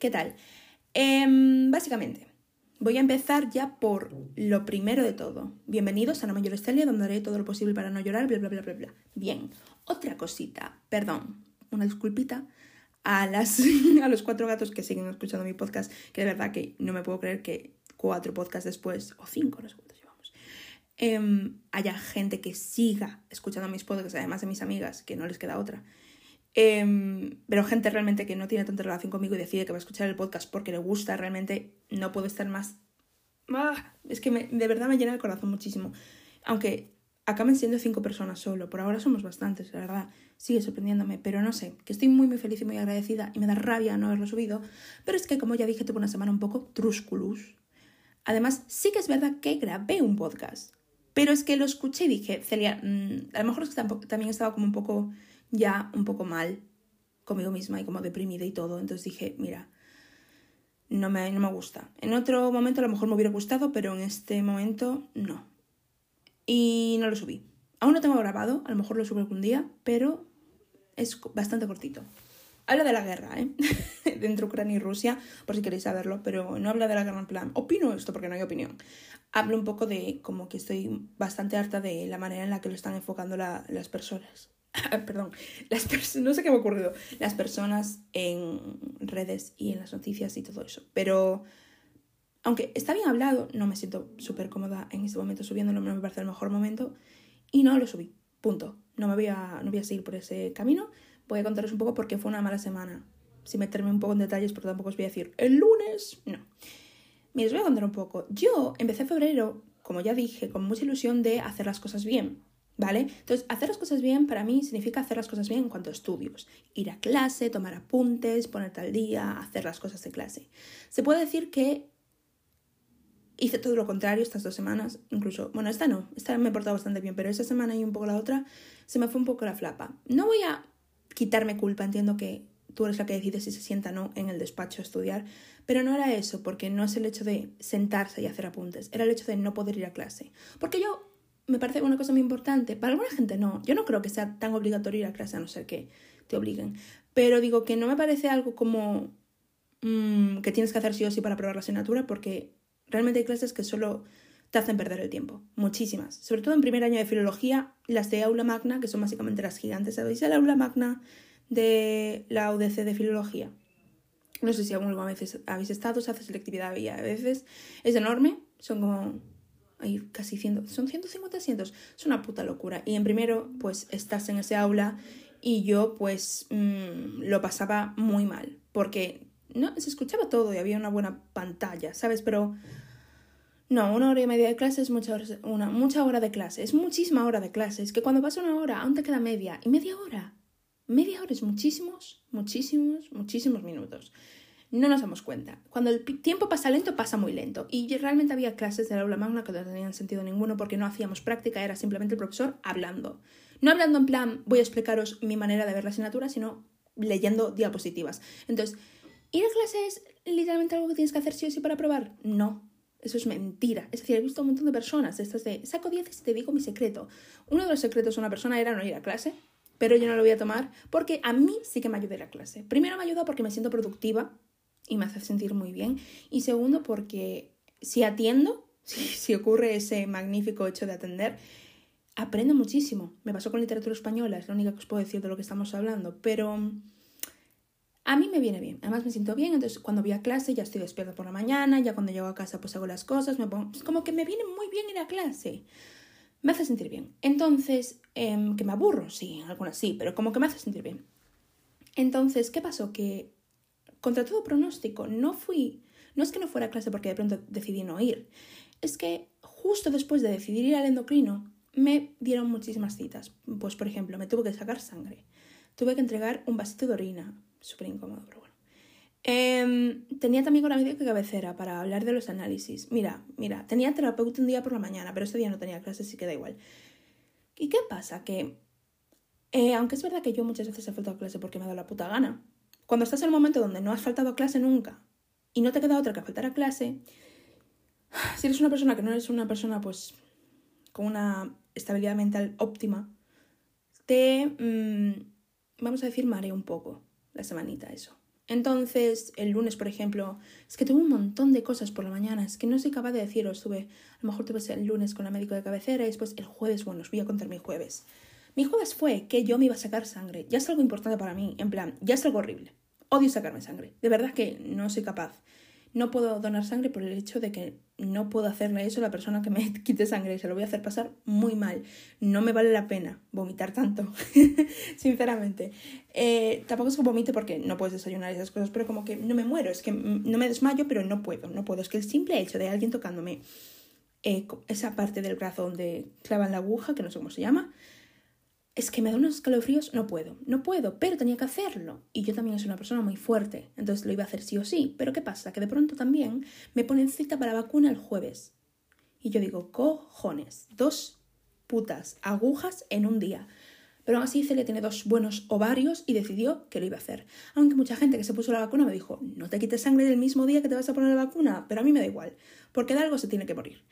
¿qué tal? Em, básicamente, voy a empezar ya por lo primero de todo. Bienvenidos a No Mayor Estelia, donde haré todo lo posible para no llorar, bla, bla, bla, bla, bla. Bien, otra cosita, perdón, una disculpita a, las, a los cuatro gatos que siguen escuchando mi podcast, que de verdad que no me puedo creer que cuatro podcasts después, o cinco, no sé cuántos llevamos, em, haya gente que siga escuchando mis podcasts, además de mis amigas, que no les queda otra. Em, pero gente realmente que no tiene tanta relación conmigo y decide que va a escuchar el podcast porque le gusta, realmente no puedo estar más... ¡Ah! Es que de verdad me llena el corazón muchísimo. Aunque acaben siendo cinco personas solo, por ahora somos bastantes, la verdad, sigue sorprendiéndome, pero no sé, que estoy muy muy feliz y muy agradecida y me da rabia no haberlo subido, pero es que como ya dije tuve una semana un poco trusculus. Además, sí que es verdad que grabé un podcast, pero es que lo escuché y dije, Celia, mm, a lo mejor es que también estaba como un poco ya un poco mal conmigo misma y como deprimida y todo. Entonces dije, mira, no me, no me gusta. En otro momento a lo mejor me hubiera gustado, pero en este momento no. Y no lo subí. Aún no tengo grabado, a lo mejor lo subo algún día, pero es bastante cortito. Habla de la guerra, ¿eh? Entre Ucrania y Rusia, por si queréis saberlo, pero no habla de la guerra en plan, opino esto porque no hay opinión. Hablo un poco de como que estoy bastante harta de la manera en la que lo están enfocando las personas. perdón, las no sé qué me ha ocurrido, las personas en redes y en las noticias y todo eso. Pero, aunque está bien hablado, no me siento súper cómoda en este momento subiéndolo, no me parece el mejor momento y no lo subí. Punto. No me voy a, no voy a seguir por ese camino. Voy a contaros un poco por qué fue una mala semana. Sin meterme un poco en detalles, porque tampoco os voy a decir el lunes. No. Mira, os voy a contar un poco. Yo empecé febrero, como ya dije, con mucha ilusión de hacer las cosas bien. ¿Vale? Entonces, hacer las cosas bien para mí significa hacer las cosas bien en cuanto a estudios. Ir a clase, tomar apuntes, ponerte al día, hacer las cosas de clase. Se puede decir que hice todo lo contrario estas dos semanas, incluso, bueno, esta no, esta me he portado bastante bien, pero esa semana y un poco la otra se me fue un poco la flapa. No voy a quitarme culpa, entiendo que tú eres la que decide si se sienta o no en el despacho a estudiar, pero no era eso, porque no es el hecho de sentarse y hacer apuntes, era el hecho de no poder ir a clase. Porque yo me parece una cosa muy importante. Para alguna gente no. Yo no creo que sea tan obligatorio ir a clase a no ser que te obliguen. Pero digo que no me parece algo como mmm, que tienes que hacer sí o sí para probar la asignatura porque realmente hay clases que solo te hacen perder el tiempo. Muchísimas. Sobre todo en primer año de filología, las de aula magna, que son básicamente las gigantes. ¿Sabéis el aula magna de la UDC de filología? No sé si alguna vez habéis estado, se hace selectividad a veces es enorme. Son como hay casi 100, son 150 asientos, es una puta locura. Y en primero, pues estás en ese aula y yo pues mmm, lo pasaba muy mal, porque no se escuchaba todo y había una buena pantalla, ¿sabes? Pero no, una hora y media de clase es mucha una, mucha hora de clase, es muchísima hora de clase, es que cuando pasa una hora aún te queda media y media hora. Media hora es muchísimos, muchísimos, muchísimos minutos no nos damos cuenta. Cuando el tiempo pasa lento, pasa muy lento. Y realmente había clases del aula magna que no tenían sentido ninguno porque no hacíamos práctica, era simplemente el profesor hablando. No hablando en plan, voy a explicaros mi manera de ver la asignatura, sino leyendo diapositivas. Entonces, ¿ir a clase es literalmente algo que tienes que hacer sí o sí para probar? No. Eso es mentira. Es decir, he visto un montón de personas, estas de saco 10 y te digo mi secreto. Uno de los secretos de una persona era no ir a clase, pero yo no lo voy a tomar porque a mí sí que me ayuda a ir a clase. Primero me ayuda porque me siento productiva, y me hace sentir muy bien. Y segundo, porque si atiendo, si, ocurre ese magnífico hecho de atender, aprendo muchísimo. Me pasó con literatura española, es la única que os puedo decir de lo que estamos hablando, pero a mí me viene bien. Además me siento bien, entonces cuando voy a clase ya estoy despierta por la mañana, ya cuando llego a casa pues hago las cosas, me pongo... Como que me viene muy bien ir a clase. Me hace sentir bien. Entonces, em, que me aburro, sí, algunas sí, pero como que me hace sentir bien. Entonces, ¿qué pasó? Que contra todo pronóstico, no fui, no es que no fuera a clase porque de pronto decidí no ir, es que justo después de decidir ir al endocrino, me dieron muchísimas citas. Pues, por ejemplo, me tuve que sacar sangre, tuve que entregar un vasito de orina, súper incómodo, pero bueno. Em, tenía también una médica cabecera para hablar de los análisis. Mira, mira, tenía terapeuta un día por la mañana, pero ese día no tenía clase, así que da igual. ¿Y qué pasa? Que, eh, aunque es verdad que yo muchas veces he faltado clase porque me ha dado la puta gana, cuando estás en un momento donde no has faltado a clase nunca y no te queda otra que faltar a clase, si eres una persona que no eres una persona pues con una estabilidad mental óptima, te, mm, vamos a decir, mareo un poco la semanita eso. Entonces, el lunes, por ejemplo, es que tuve un montón de cosas por la mañana, es que no soy capaz de deciros, tuve, a lo mejor tuve el lunes con la médico de cabecera y después el jueves, bueno, os voy a contar mi jueves. Mi jueves fue que yo me iba a sacar sangre, ya es algo importante para mí, en plan, ya es algo horrible. Odio sacarme sangre, de verdad que no soy capaz no puedo donar sangre por el hecho de que no puedo hacerle eso a la persona que me quite sangre. Se lo voy a hacer pasar muy mal. No me vale la pena vomitar tanto, sinceramente. Eh, tampoco es que vomite porque no puedes desayunar esas cosas, pero como que no me muero. Es que no me desmayo, pero no puedo. No puedo. Es que el simple hecho de alguien tocándome eh, esa parte del brazo donde clavan la aguja, que no sé cómo se llama, es que me da unos escalofríos, no puedo, no puedo, pero tenía que hacerlo. Y yo también soy una persona muy fuerte, entonces lo iba a hacer sí o sí. Pero ¿qué pasa? Que de pronto también me ponen cita para la vacuna el jueves. Y yo digo, cojones, dos putas agujas en un día. Pero aún así le tiene dos buenos ovarios y decidió que lo iba a hacer. Aunque mucha gente que se puso la vacuna me dijo, no te quites sangre del mismo día que te vas a poner la vacuna, pero a mí me da igual, porque de algo se tiene que morir.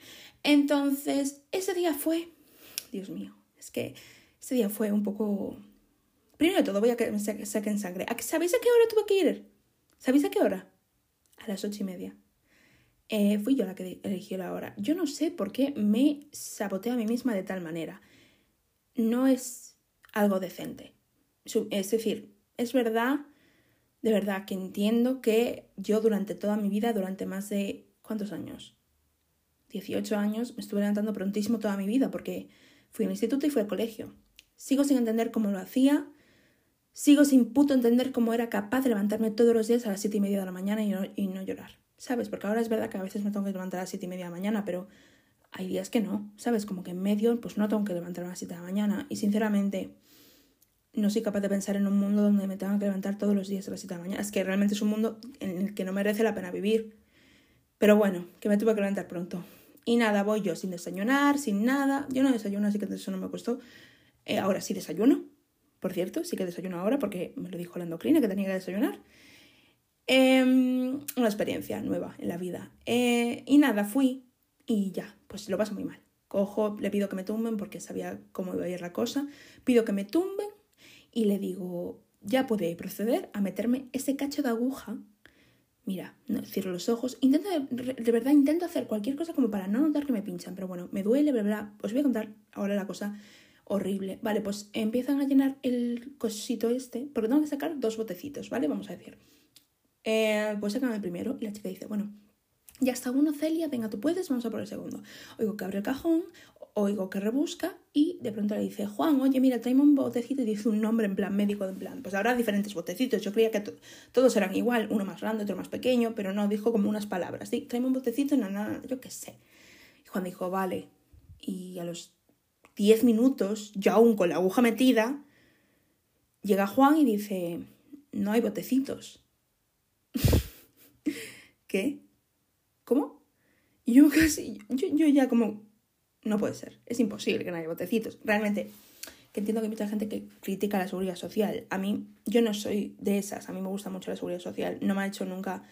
Entonces, ese día fue, Dios mío, es que ese día fue un poco... Primero de todo, voy a que me saquen sangre. ¿Sabéis a qué hora tuve que ir? ¿Sabéis a qué hora? A las ocho y media. Eh, fui yo la que eligió la hora. Yo no sé por qué me saboteé a mí misma de tal manera. No es algo decente. Es decir, es verdad, de verdad que entiendo que yo durante toda mi vida, durante más de... ¿Cuántos años? 18 años, me estuve levantando prontísimo toda mi vida porque fui al instituto y fui al colegio. Sigo sin entender cómo lo hacía. Sigo sin puto entender cómo era capaz de levantarme todos los días a las siete y media de la mañana y no, y no llorar. ¿Sabes? Porque ahora es verdad que a veces me tengo que levantar a las siete y media de la mañana, pero hay días que no. ¿Sabes? Como que en medio, pues no tengo que levantarme a las siete de la mañana. Y sinceramente, no soy capaz de pensar en un mundo donde me tenga que levantar todos los días a las siete de la mañana. Es que realmente es un mundo en el que no merece la pena vivir. Pero bueno, que me tuve que levantar pronto. Y nada, voy yo sin desayunar, sin nada. Yo no desayuno, así que eso no me costó. Eh, ahora sí desayuno, por cierto, sí que desayuno ahora porque me lo dijo la endocrina que tenía que desayunar. Em, una experiencia nueva en la vida. Eh, y nada, fui y ya, pues lo paso muy mal. Cojo, le pido que me tumben porque sabía cómo iba a ir la cosa. Pido que me tumben y le digo, ya puede proceder a meterme ese cacho de aguja. Mira, no, cierro los ojos. Intento, de, verdad, intento hacer cualquier cosa como para no notar que me pinchan. Pero bueno, me duele, bla, bla. Os voy a contar ahora la cosa horrible. Vale, pues empiezan a llenar el cosito este, porque tengo que sacar dos botecitos, ¿vale? Vamos a decir. Eh, pues sacan el primero y la chica dice, bueno, ya está uno, Celia, venga, tú puedes, vamos a por el segundo. Oigo que abre el cajón, oigo que rebusca y de pronto le dice, Juan, oye, mira, tráeme un botecito y dice un nombre en plan médico, en plan, pues habrá diferentes botecitos. Yo creía que todos eran igual, uno más grande, otro más pequeño, pero no, dijo como unas palabras. Sí, tráeme un botecito, no, no, yo qué sé. Y Juan dijo, vale. Y a los 10 minutos, ya aún con la aguja metida, llega Juan y dice, no hay botecitos. ¿Qué? ¿Cómo? Yo casi, yo, yo, ya como, no puede ser, es imposible que no haya botecitos. Realmente, que entiendo que hay mucha gente que critica la seguridad social. A mí, yo no soy de esas, a mí me gusta mucho la seguridad social. No me ha hecho nunca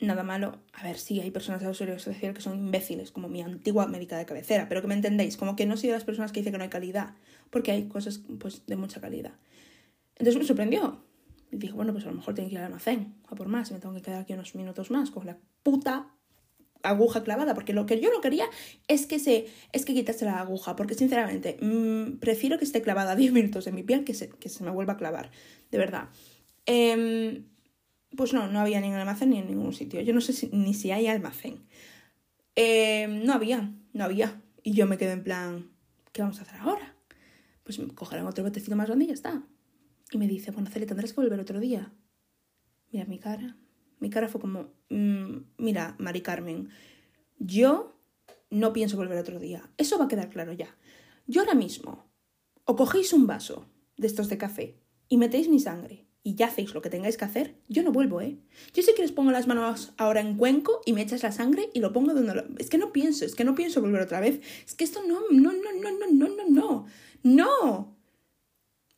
nada malo. A ver, sí, hay personas de seguridad social que son imbéciles, como mi antigua médica de cabecera, pero que me entendéis, como que no soy de las personas que dicen que no hay calidad, porque hay cosas pues, de mucha calidad. Entonces me sorprendió. Y dije, bueno, pues a lo mejor tengo que ir al almacén a por más, me tengo que quedar aquí unos minutos más con la puta aguja clavada, porque lo que yo no quería es que se es que quitase la aguja, porque sinceramente mmm, prefiero que esté clavada 10 minutos en mi piel que se, que se me vuelva a clavar, de verdad. Eh, pues no, no había ningún almacén ni en ningún sitio. Yo no sé ni si hay almacén. Eh, no había, no había. Y yo me quedé en plan, ¿qué vamos a hacer ahora? Pues cogerán otro botecito más grande y ya está. Y me dice, bueno, Celia, tendrás que volver otro día. Mira mi cara. Mi cara fue como, mm, mira, Mari Carmen, yo no pienso volver otro día. Eso va a quedar claro ya. Yo ahora mismo, o cogéis un vaso de estos de café y metéis mi sangre y ya hacéis lo que tengáis que hacer, yo no vuelvo, ¿eh? Yo sí que les pongo las manos ahora en cuenco y me echas la sangre y lo pongo donde lo... Es que no pienso, es que no pienso volver otra vez. Es que esto no, no, no, no, no, no, no, no. No.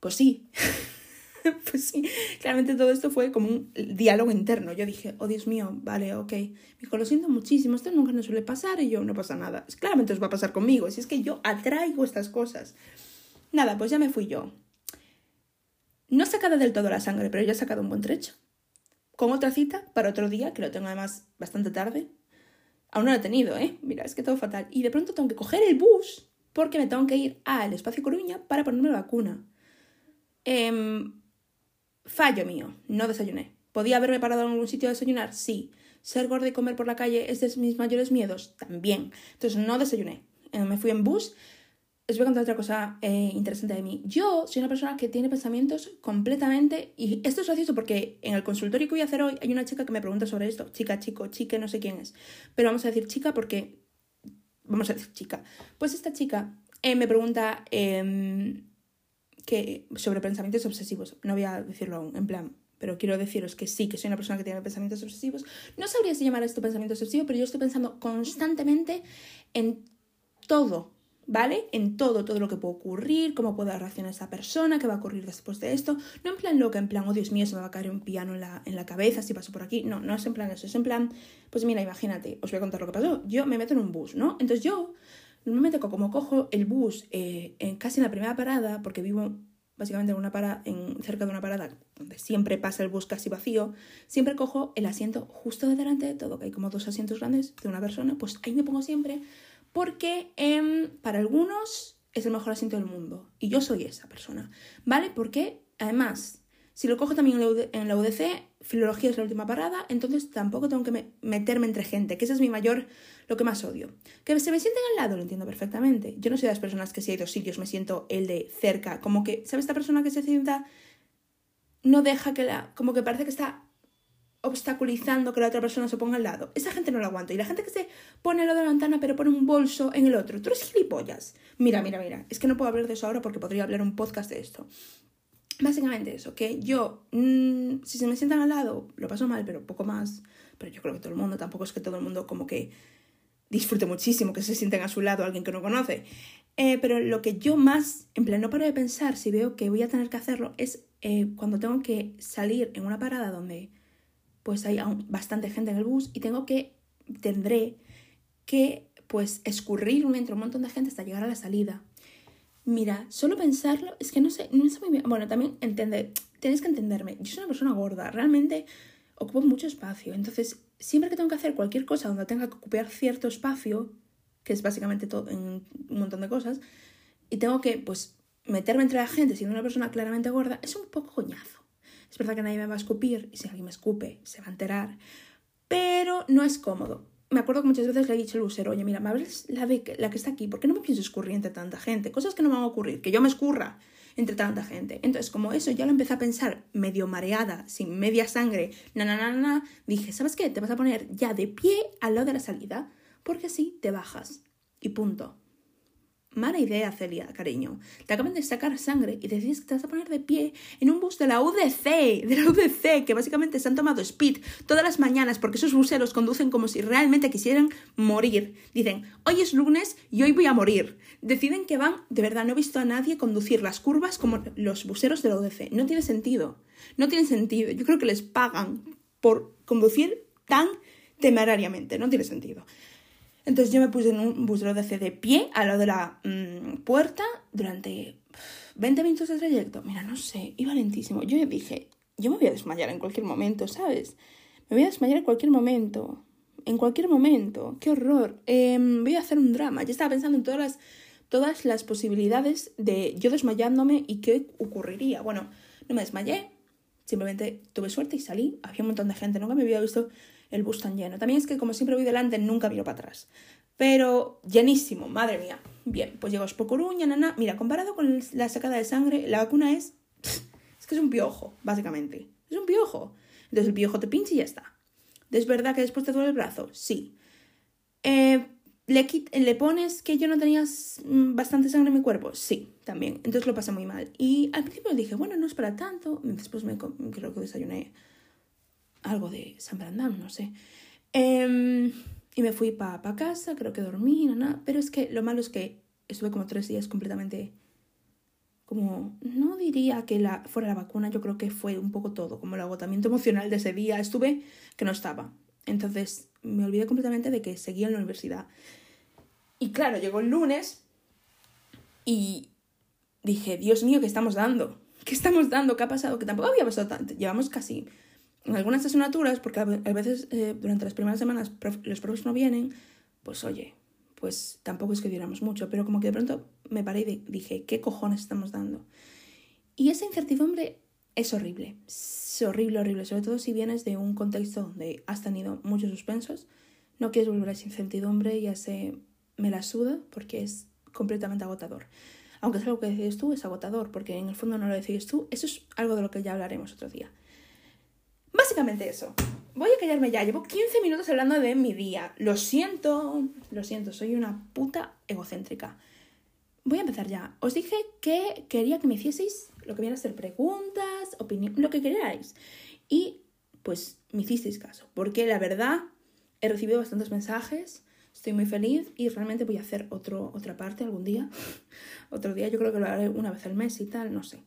Pues sí. pues sí. Claramente todo esto fue como un diálogo interno. Yo dije, oh Dios mío, vale, ok. Me lo siento muchísimo, esto nunca nos suele pasar y yo, no pasa nada. Claramente os va a pasar conmigo, si es que yo atraigo estas cosas. Nada, pues ya me fui yo no sacada del todo la sangre, pero ya he sacado un buen trecho. con otra cita para otro día, que lo tengo además bastante tarde. Aún no lo he tenido, ¿eh? Mira, es que todo fatal. Y de pronto tengo que coger el bus porque me tengo que ir al espacio Coruña para ponerme la vacuna. Em, fallo mío, no desayuné. ¿Podía haberme parado en algún sitio a desayunar? Sí. ¿Ser gorda y comer por la calle es de mis mayores miedos? También. Entonces no desayuné. Eh, me fui en bus os voy a contar otra cosa eh, interesante de mí. Yo soy una persona que tiene pensamientos completamente. Y esto es gracioso porque en el consultorio que voy a hacer hoy hay una chica que me pregunta sobre esto. Chica, chico, chique, no sé quién es. Pero vamos a decir chica porque. Vamos a decir chica. Pues esta chica eh, me pregunta em, que, sobre pensamientos obsesivos. No voy a decirlo aún, en plan. Pero quiero deciros que sí, que soy una persona que tiene pensamientos obsesivos. No sabría si llamar esto pensamiento obsesivo, pero yo estoy pensando constantemente en todo ¿vale? En todo, todo lo que puede ocurrir, cómo puede reaccionar esa persona, qué va a ocurrir después de esto. No en plan loca, en plan, oh Dios mío, se me va a caer un piano en la, en la cabeza si paso por aquí. No, no es en plan eso, es en plan, pues mira, imagínate, os voy a contar lo que pasó. Yo me meto en un bus, ¿no? Entonces yo, normalmente como cojo el bus eh, en, casi en la primera parada, porque vivo básicamente en una parada, en, cerca de una parada donde siempre pasa el bus casi vacío, siempre cojo el asiento justo de delante de todo, que hay como dos asientos grandes de una persona, pues ahí me pongo siempre porque em, para algunos es el mejor asiento del mundo y yo soy esa persona, ¿vale? Porque además, si lo cojo también en la UDC, filología es la última parada, entonces tampoco tengo que meterme entre gente, que ese es mi mayor, lo que más odio. Que se me sienten al lado, lo entiendo perfectamente. Yo no soy de las personas que si hay dos sitios me siento el de cerca, como que, ¿sabes esta persona que se sienta? No deja que la, como que parece que está obstaculizando que la otra persona se ponga al lado. Esa gente no lo aguanto. Y la gente que se pone al lado de la ventana pero pone un bolso en el otro. Tú eres gilipollas. Mira, mira, mira. Es que no puedo hablar de eso ahora porque podría hablar un podcast de esto. Básicamente eso, que yo, mm, si se me sientan al lado, lo paso mal, pero poco más. Pero yo creo que todo el mundo, tampoco es que todo el mundo como que disfrute muchísimo que se sienten a su lado alguien que no conoce. Eh, pero lo que yo más, en plan, no paro de pensar si veo que voy a tener que hacerlo es eh, cuando tengo que salir en una parada donde pues hay bastante gente en el bus y tengo que, tendré que pues escurrirme entre un montón de gente hasta llegar a la salida. Mira, solo pensarlo, es que no sé, no sé muy bien. Bueno, también entiende, tienes que entenderme. Yo soy una persona gorda, realmente ocupo mucho espacio. Entonces, siempre que tengo que hacer cualquier cosa donde tenga que ocupar cierto espacio, que es básicamente todo un montón de cosas, y tengo que, pues, meterme entre la gente siendo una persona claramente gorda, es un poco coñazo. Es verdad que nadie me va a escupir y si alguien me escupe se va a enterar, pero no es cómodo. Me acuerdo que muchas veces le he dicho al busero, oye, mira, ¿me la, de, la que está aquí? ¿Por qué no me pienso escurrir entre tanta gente? Cosas que no me van a ocurrir, que yo me escurra entre tanta gente. Entonces, como eso ya lo empecé a pensar medio mareada, sin media sangre, na, na, na, na, dije, ¿sabes qué? Te vas a poner ya de pie al lado de la salida, porque así te bajas. Y punto. Mala idea, Celia, cariño. Te acaban de sacar sangre y decides que te vas a poner de pie en un bus de la UDC, de la UDC, que básicamente se han tomado speed todas las mañanas porque esos buseros conducen como si realmente quisieran morir. Dicen, hoy es lunes y hoy voy a morir. Deciden que van, de verdad, no he visto a nadie conducir las curvas como los buseros de la UDC. No tiene sentido. No tiene sentido. Yo creo que les pagan por conducir tan temerariamente. No tiene sentido. Entonces yo me puse en un bus de de pie al lado de la mm, puerta durante 20 minutos de trayecto. Mira, no sé, iba lentísimo. Yo dije, yo me voy a desmayar en cualquier momento, ¿sabes? Me voy a desmayar en cualquier momento. En cualquier momento. ¡Qué horror! Em, voy a hacer un drama. Ya estaba pensando en todas las, todas las posibilidades de yo desmayándome y qué ocurriría. Bueno, no me desmayé. Simplemente tuve suerte y salí. Había un montón de gente. Nunca me había visto el bus tan lleno. También es que como siempre voy delante, nunca miro para atrás. Pero llenísimo, madre mía. Bien, pues llego por Coruña, nana. Mira, comparado con la sacada de sangre, la vacuna es... Es que es un piojo, básicamente. Es un piojo. Entonces el piojo te pincha y ya está. ¿Es verdad que después te duele el brazo? Sí. Eh, ¿le, ¿Le pones que yo no tenía mm, bastante sangre en mi cuerpo? Sí, también. Entonces lo pasé muy mal. Y al principio dije, bueno, no es para tanto. Después me creo que desayuné algo de San Brandán, no sé. Em, y me fui para pa casa, creo que dormí, nada, pero es que lo malo es que estuve como tres días completamente como, no diría que la, fuera la vacuna, yo creo que fue un poco todo, como el agotamiento emocional de ese día, estuve que no estaba. Entonces me olvidé completamente de que seguía en la universidad. Y claro, llegó el lunes y dije, Dios mío, ¿qué estamos dando? ¿Qué estamos dando? ¿Qué ha pasado? Que tampoco había pasado tanto. Llevamos casi en algunas asignaturas, porque a veces eh, durante las primeras semanas los profes no vienen, pues oye, pues tampoco es que diéramos mucho, pero como que de pronto me paré y dije, ¿qué cojones estamos dando? Y esa incertidumbre es horrible, es horrible, horrible, sobre todo si vienes de un contexto donde has tenido muchos suspensos, no quieres volver a esa incertidumbre ya se me la suda porque es completamente agotador. Aunque es algo que decides tú, es agotador, porque en el fondo no lo decides tú. Eso es algo de lo que ya hablaremos otro día. Básicamente eso. Voy a callarme ya. Llevo 15 minutos hablando de mi día. Lo siento, lo siento, soy una puta egocéntrica. Voy a empezar ya. Os dije que quería que me hicieseis lo que viene a ser preguntas, opinión, lo que queráis. Y pues me hicisteis caso, porque la verdad he recibido bastantes mensajes, estoy muy feliz y realmente voy a hacer otro, otra parte algún día. otro día, yo creo que lo haré una vez al mes y tal, no sé.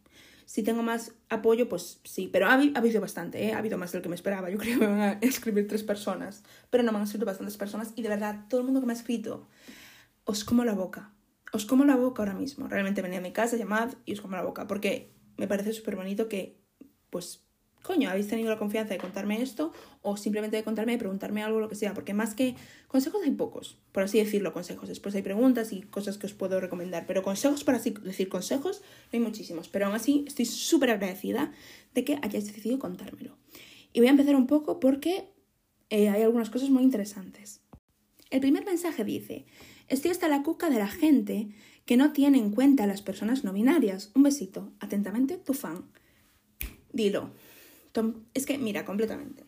Si tengo más apoyo, pues sí, pero ha, habido bastante, ¿eh? ha habido más de lo que me esperaba. Yo creo que me van a escribir tres personas, pero no me han escrito bastantes personas y de verdad, todo el mundo que me ha escrito, os como la boca. Os como la boca ahora mismo. Realmente venía a mi casa, llamad y os como la boca, porque me parece súper bonito que, pues, coño, habéis tenido la confianza de contarme esto o simplemente de contarme y preguntarme algo, lo que sea, porque más que consejos hay pocos, por así decirlo, consejos. Después hay preguntas y cosas que os puedo recomendar, pero consejos, para así decir consejos, hay muchísimos. Pero aún así estoy súper agradecida de que hayáis decidido contármelo. Y voy a empezar un poco porque eh, hay algunas cosas muy interesantes. El primer mensaje dice, estoy hasta la cuca de la gente que no tiene en cuenta a las personas no binarias. Un besito. Atentamente, tu fan. Dilo. Es que, mira, completamente.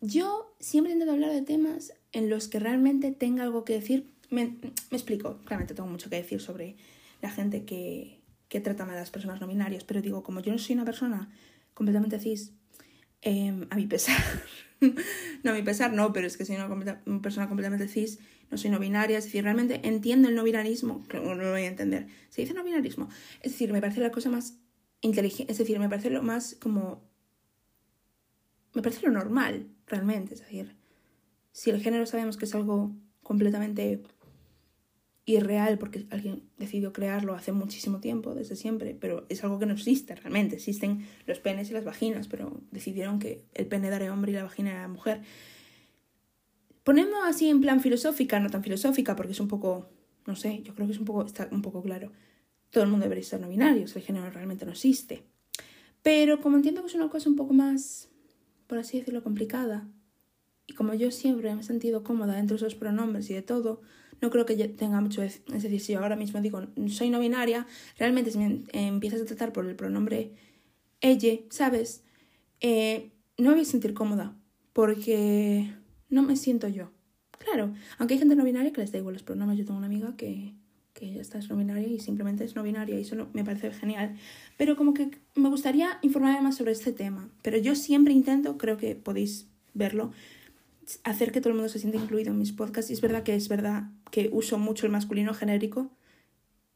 Yo siempre intento hablar de temas en los que realmente tenga algo que decir. Me, explico, claramente tengo mucho que decir sobre la gente que, que trata mal a las personas no binarias, pero digo, como yo no soy una persona completamente cis, em, a mi pesar, no a mi pesar no, pero es que soy una, persona completamente cis, no soy no binaria, es decir, realmente entiendo el no binarismo, no lo voy a entender, se dice no binarismo, es decir, me parece la cosa más inteligente, es decir, me parece lo más como me parece lo normal, realmente. Es decir, si el género sabemos que es algo completamente irreal porque alguien decidió crearlo hace muchísimo tiempo, desde siempre, pero es algo que no existe realmente. Existen los penes y las vaginas, pero decidieron que el pene era hombre y la vagina era mujer. Ponemos así en plan filosófica, no tan filosófica, porque es un poco, no sé, yo creo que es un poco, está un poco claro. Todo el mundo debería ser no binario, el género realmente no existe. Pero como entiendo que es una cosa un poco más por así decirlo, complicada. Y como yo siempre me he sentido cómoda dentro de esos pronombres y de todo, no creo que tenga mucho... Es decir, si yo ahora mismo digo soy no binaria, realmente si me empiezas a tratar por el pronombre ella, ¿sabes? Eh, no me voy a sentir cómoda, porque no me siento yo. Claro, aunque hay gente no binaria que les da igual los pronombres. Yo tengo una amiga que que ya está, es no binaria y simplemente es no binaria y eso me parece genial. Pero como que me gustaría informarme más sobre este tema. Pero yo siempre intento, creo que podéis verlo, hacer que todo el mundo se sienta incluido en mis podcasts. Y es verdad que es verdad que uso mucho el masculino genérico,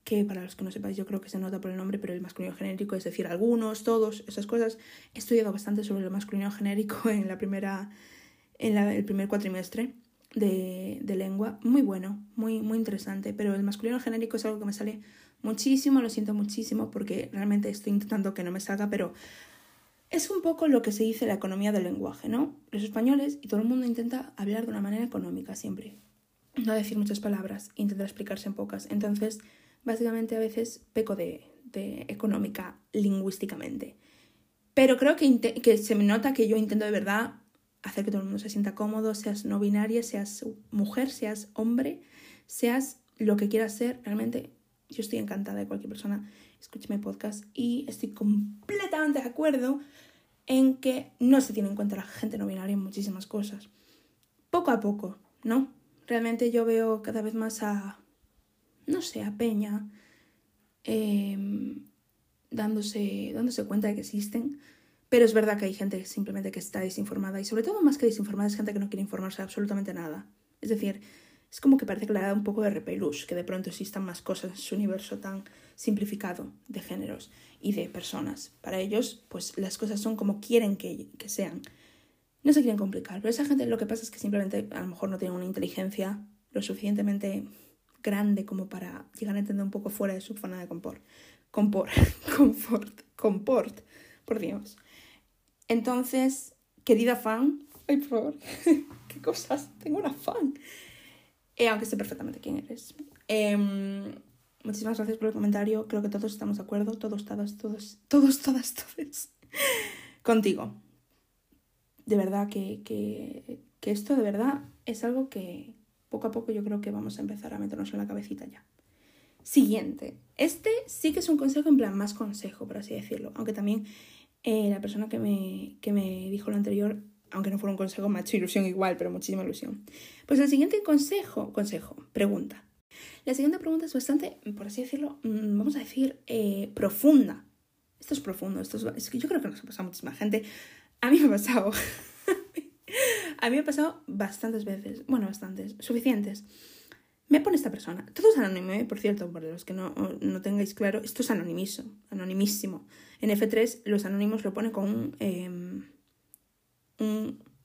que para los que no sepáis yo creo que se nota por el nombre, pero el masculino genérico, es decir, algunos, todos, esas cosas. He estudiado bastante sobre el masculino genérico en la primera, en el primer cuatrimestre de, de, lengua muy bueno, muy, muy interesante, pero el masculino genérico es algo que me sale muchísimo, lo siento muchísimo porque realmente estoy intentando que no me salga, pero es un poco lo que se dice la economía del lenguaje, ¿no? Los españoles y todo el mundo intenta hablar de una manera económica siempre, no decir muchas palabras, intentar explicarse en pocas. Entonces, básicamente a veces peco de, de económica lingüísticamente. Pero creo que, que se me nota que yo intento de verdad hacer que todo el mundo se sienta cómodo, seas no binaria, seas mujer, seas hombre, seas lo que quieras ser, realmente yo estoy encantada de cualquier persona escuche mi podcast y estoy completamente de acuerdo en que no se tiene en cuenta la gente no binaria en muchísimas cosas. Poco a poco, ¿no? Realmente yo veo cada vez más a, no sé, a Peña em, dándose, dándose cuenta de que existen pero es verdad que hay gente simplemente que está desinformada y sobre todo más que desinformada es gente que no quiere informarse de absolutamente nada. Es decir, es como que parece que le da un poco de repelús que de pronto existan más cosas en su universo tan simplificado de géneros y de personas. Para ellos, pues las cosas son como quieren que, que sean. No se quieren complicar, pero esa gente lo que pasa es que simplemente a lo mejor no tiene una inteligencia lo suficientemente grande como para llegar a entender un poco fuera de su zona de confort. Confort, confort, confort, por Dios. Entonces, querida fan, ay, por favor, qué cosas, tengo una fan. Eh, aunque sé perfectamente quién eres. Em, muchísimas gracias por el comentario. Creo que todos estamos de acuerdo. Todos, todas, todos, todos, todas, todos. Contigo. De verdad que, que, que esto de verdad es algo que poco a poco yo creo que vamos a empezar a meternos en la cabecita ya. Siguiente. Este sí que es un consejo en plan más consejo, por así decirlo. Aunque también eh, la persona que me, que me dijo lo anterior aunque no fuera un consejo, me ha hecho ilusión igual, pero muchísima ilusión. Pues el siguiente consejo, consejo, pregunta. La siguiente pregunta es bastante, por así decirlo, mm, vamos a decir, eh, profunda. Esto es profundo, esto es, que yo creo que nos ha pasado muchísima gente. A mí me ha pasado. a mí me ha pasado bastantes veces. Bueno, bastantes, suficientes. Me pone esta persona. Todo es anónimo, ¿eh? por cierto, por los que no, no tengáis claro. Esto es anonimiso, anonimísimo. En F3 los anónimos lo ponen con un... Em,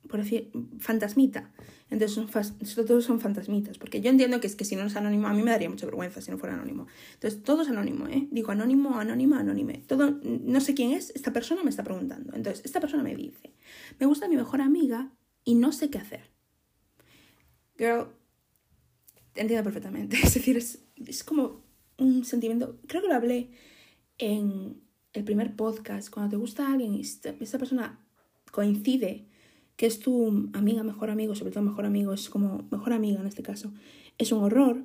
por decir, fantasmita. Entonces, son, todos son fantasmitas. Porque yo entiendo que es que si no es anónimo, a mí me daría mucha vergüenza si no fuera anónimo. Entonces, todo es anónimo, ¿eh? Digo anónimo, anónima, anónime. Todo, no sé quién es, esta persona me está preguntando. Entonces, esta persona me dice, me gusta mi mejor amiga y no sé qué hacer. Girl, entiendo perfectamente. Es decir, es, es como un sentimiento, creo que lo hablé en el primer podcast, cuando te gusta alguien y esta persona coincide que es tu amiga, mejor amigo, sobre todo mejor amigo, es como mejor amiga en este caso, es un horror,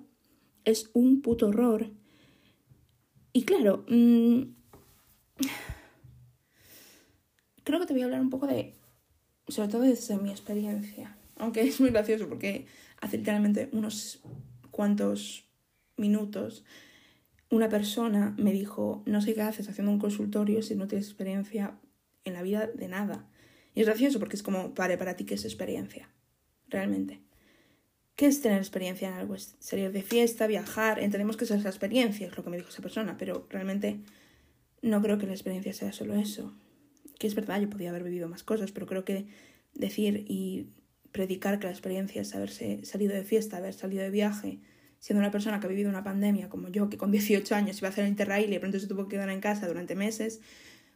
es un puto horror. Y claro, mm, creo que te voy a hablar un poco de, sobre todo desde mi experiencia, aunque es muy gracioso porque hace literalmente unos cuantos minutos una persona me dijo, no sé qué haces haciendo un consultorio si no tienes experiencia en la vida de nada. Y es gracioso porque es como, vale, para ti, ¿qué es experiencia? Realmente. ¿Qué es tener experiencia en algo? Es salir de fiesta, viajar. Entendemos que esa es la experiencia, es lo que me dijo esa persona, pero realmente no creo que la experiencia sea solo eso. Que es verdad, yo podía haber vivido más cosas, pero creo que decir y predicar que la experiencia es haberse salido de fiesta, haber salido de viaje, siendo una persona que ha vivido una pandemia como yo, que con 18 años iba a hacer el Interrail y de pronto se tuvo que quedar en casa durante meses,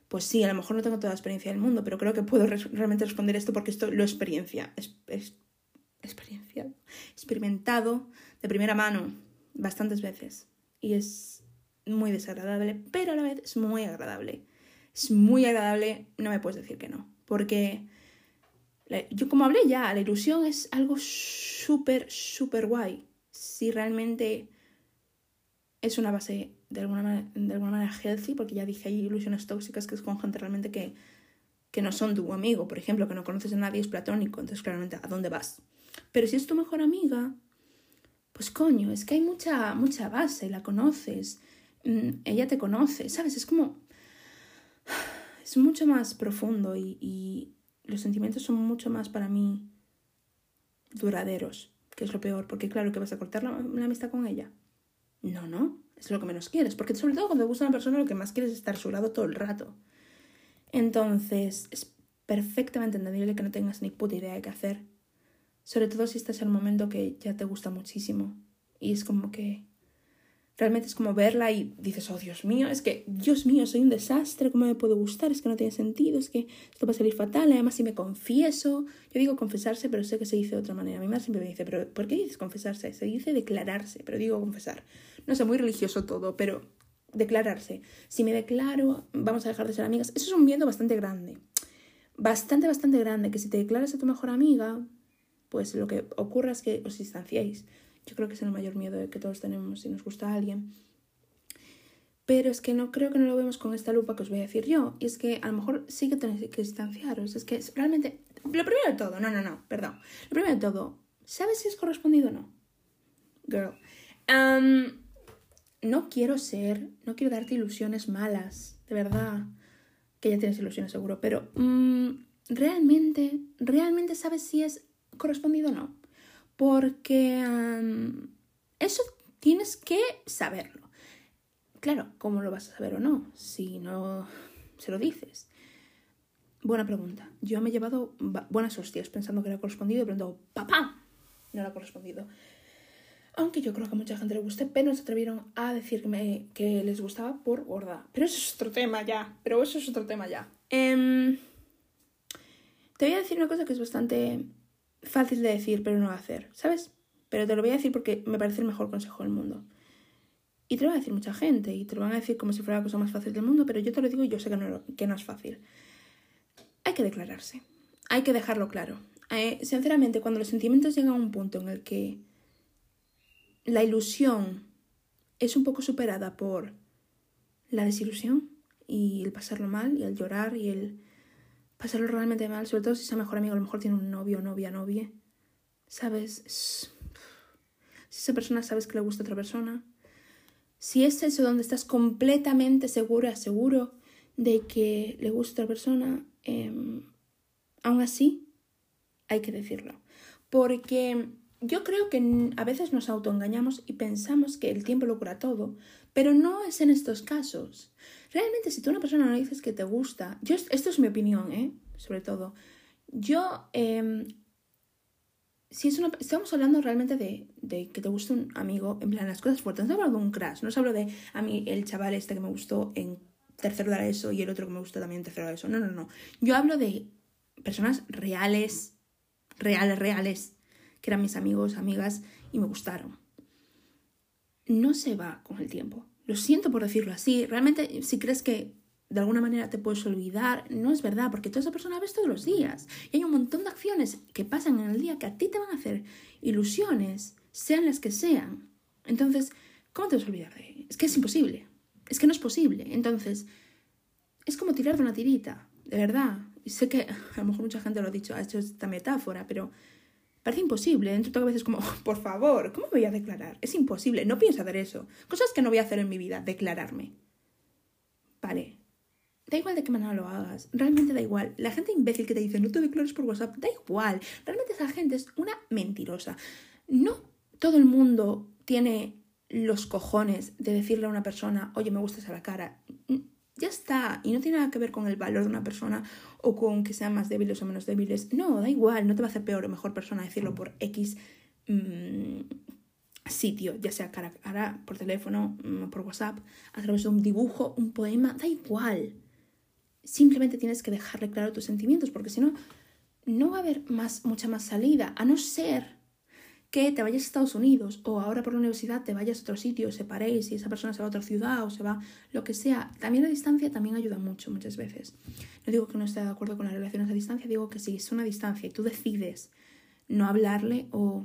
pues sí, a lo mejor no tengo toda la experiencia del mundo, pero creo que puedo realmente responder esto porque esto lo experiencia, es, es, experienciado, experimentado de primera mano bastantes veces. Y es muy desagradable, pero a la vez es muy agradable. Es muy agradable, no me puedes decir que no, porque yo como hablé ya, la ilusión es algo súper, súper guay. Si realmente es una base de alguna, manera, de alguna manera healthy, porque ya dije, hay ilusiones tóxicas que es con gente realmente que, que no son tu amigo, por ejemplo, que no conoces a nadie, es platónico, entonces claramente, ¿a dónde vas? Pero si es tu mejor amiga, pues coño, es que hay mucha, mucha base, la conoces, mm, ella te conoce, ¿sabes? Es como... Es mucho más profundo y, y los sentimientos son mucho más para mí duraderos, que es lo peor, porque claro que vas a cortar la, amistad con ella. No, no, es lo que menos quieres, porque sobre todo cuando te gusta una persona lo que más quieres es estar a su lado todo el rato. Entonces, es perfectamente entendible que no tengas ni puta idea de qué hacer. Sobre todo si estás en un momento que ya te gusta muchísimo. Y es como que realmente es como verla y dices, oh Dios mío, es que, Dios mío, soy un desastre, ¿cómo me puede gustar? Es que no tiene sentido, es que esto va a salir fatal, además si me confieso, yo digo confesarse, pero sé que se dice de otra manera. Mi madre siempre me dice, pero ¿por qué dices confesarse? Se dice declararse, pero digo confesar. No sé, muy religioso todo, pero declararse. Si me declaro, vamos a dejar de ser amigas. Eso es un miedo bastante grande. Bastante, bastante grande, que si te declaras a tu mejor amiga, pues lo que ocurra es que os distanciéis yo creo que es el mayor miedo que todos tenemos si nos gusta a alguien. Pero es que no creo que no lo vemos con esta lupa que os voy a decir yo. Y es que a lo mejor sí que tenéis que distanciaros. Es que realmente. Lo primero de todo, no, no, no, perdón. Lo primero de todo, ¿sabes si es correspondido o no? Girl. no quiero ser. No quiero darte ilusiones malas. De verdad. Que ya tienes ilusiones seguro. Pero. Mm, realmente. ¿Realmente sabes si es correspondido o no? Porque eso tienes que saberlo. Claro, ¿cómo lo vas a saber o no? Si no se lo dices. Buena pregunta. Yo me he llevado buenas hostias pensando que era correspondido y pronto, ¡papá! No era correspondido. Aunque yo creo que a mucha gente le guste, pero no se atrevieron a decirme que les gustaba por gorda. Pero eso es otro tema ya. Pero eso es otro tema ya. Em, Te voy a decir una cosa que es bastante fácil de decir, pero no de hacer, ¿sabes? Pero te lo voy a decir porque me parece el mejor consejo del mundo. Y te lo va a decir mucha gente, y te lo van a decir como si fuera la cosa más fácil del mundo, pero yo te lo digo y yo sé que no, que no es fácil. Hay que declararse, hay que dejarlo claro. Eh, sinceramente, cuando los sentimientos llegan a un punto en el que la ilusión es un poco superada por la desilusión y el pasarlo mal y el llorar y el pasarlo realmente mal, sobre todo si esa mejor amigo a lo mejor tiene un novio, novia, novia, ¿sabes? Si esa persona sabes que le gusta a otra persona, si es eso donde estás completamente segura, seguro de que le gusta a otra persona, eh, aún así hay que decirlo. Porque yo creo que a veces nos autoengañamos y pensamos que el tiempo lo cura todo, pero no es en estos casos. Realmente, si tú a una persona no dices que te gusta, yo, esto es mi opinión, ¿eh? Sobre todo. Yo, eh, si es una, estamos hablando realmente de, de, que te gusta un amigo, en plan las cosas fuertes, no hablo de un crash, no os hablo de a mí el chaval este que me gustó en tercero de eso y el otro que me gustó también en tercero de eso. No, no, no. Yo hablo de personas reales, reales, reales, que eran mis amigos, amigas y me gustaron. No se va con el tiempo. Lo siento por decirlo así. Realmente, si crees que de alguna manera te puedes olvidar, no es verdad, porque toda esa persona ves todos los días. Y hay un montón de acciones que pasan en el día que a ti te van a hacer ilusiones, sean las que sean. Entonces, ¿cómo te vas a olvidar de él? Es que es imposible. Es que no es posible. Entonces, es como tirar de una tirita, de verdad. Y sé que a lo mejor mucha gente lo ha dicho, ha hecho esta metáfora, pero Parece imposible. Dentro de todo a veces como, por favor, ¿cómo me voy a declarar? Es imposible. No pienso hacer eso. Cosas que no voy a hacer en mi vida. Declararme. Vale. Da igual de qué manera lo hagas. Realmente da igual. La gente imbécil que te dice, no te declares por WhatsApp, da igual. Realmente esa gente es una mentirosa. No todo el mundo tiene los cojones de decirle a una persona, oye, me gustas a la cara. Ya está, y no tiene nada que ver con el valor de una persona o con que sean más débiles o menos débiles. No, da igual, no te va a hacer peor o mejor persona decirlo por X mmm, sitio, ya sea cara a cara, por teléfono, mm, por WhatsApp, a través de un dibujo, un poema, da igual. Simplemente tienes que dejarle claro tus sentimientos, porque si no, no va a haber más, mucha más salida, a no ser que te vayas a Estados Unidos o ahora por la universidad te vayas a otro sitio, separéis y esa persona se va a otra ciudad o se va lo que sea. También la distancia también ayuda mucho muchas veces. No digo que no esté de acuerdo con las relaciones a distancia, digo que si es una distancia y tú decides no hablarle o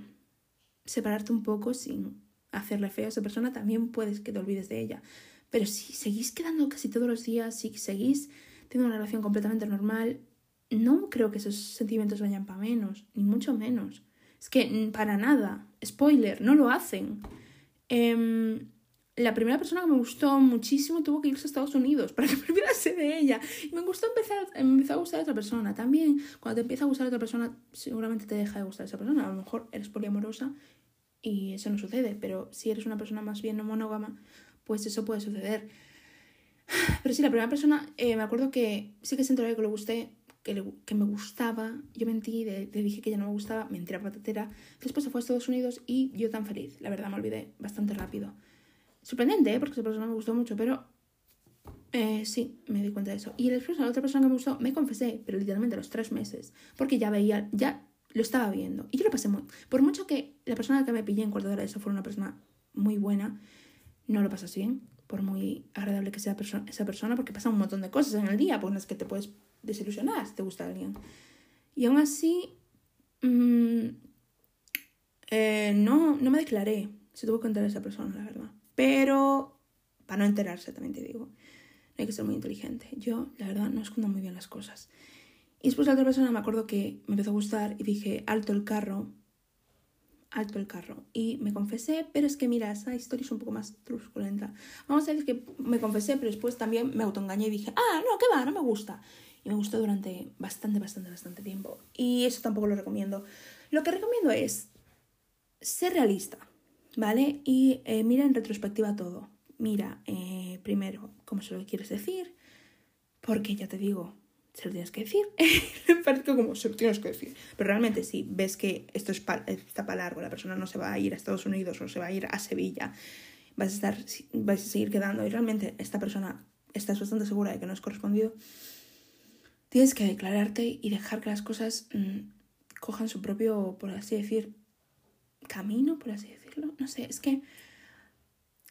separarte un poco sin hacerle feo a esa persona, también puedes que te olvides de ella. Pero si seguís quedando casi todos los días, si seguís teniendo una relación completamente normal, no creo que esos sentimientos vayan para menos, ni mucho menos. Es que para nada. Spoiler, no lo hacen. Em, la primera persona que me gustó muchísimo tuvo que irse a Estados Unidos para que me olvidase de ella. Y me gustó empezar, me empezó a gustar otra persona. También, cuando te empieza a gustar otra persona, seguramente te deja de gustar esa persona. A lo mejor eres poliamorosa y eso no sucede. Pero si eres una persona más bien monógama, pues eso puede suceder. Pero sí, la primera persona, eh, me acuerdo que sí que se enteró que le gusté que, me gustaba, yo mentí, le, dije que ya no me gustaba, mentira patatera. Después se fue a Estados Unidos y yo tan feliz. La verdad me olvidé bastante rápido. Sorprendente, ¿eh? porque esa persona me gustó mucho, pero eh, sí, me di cuenta de eso. Y después a la otra persona que me gustó, me confesé, pero literalmente a los tres meses, porque ya veía, ya lo estaba viendo. Y yo lo pasé muy... Por mucho que la persona que me pillé en cuarto de hora eso fuera una persona muy buena, no lo pasas bien, por muy agradable que sea esa persona, porque pasa un montón de cosas en el día, pues no es que te puedes desilusionar si te gusta alguien. Y aún así, mmm, eh, no, no me declaré. Se tuvo que enterar esa persona, la verdad. Pero, para no enterarse, también te digo, hay que ser muy inteligente. Yo, la verdad, no escondo muy bien las cosas. Y después la otra persona me acuerdo que me empezó a gustar y dije, alto el carro, alto el carro. Y me confesé, pero es que mira, esa historia es un poco más truculenta. Vamos a decir que me confesé, pero después también me autoengañé y dije, ah, no, ¿qué va? No me gusta y me gustó durante bastante, bastante, bastante tiempo. Y eso tampoco lo recomiendo. Lo que recomiendo es ser realista, ¿vale? Y eh, mira en retrospectiva todo. Mira, eh, primero, cómo se lo quieres decir, porque ya te digo, se lo tienes que decir. parece como se lo tienes que decir. Pero realmente, si ves que esto es está para largo, la persona no se va a ir a Estados Unidos o se va a ir a Sevilla, vas a, estar, vas a seguir quedando y realmente esta persona estás bastante segura de que no es correspondido, tienes que declararte y dejar que las cosas mm, cojan su propio, por así decir, camino, por así decirlo. No sé, es que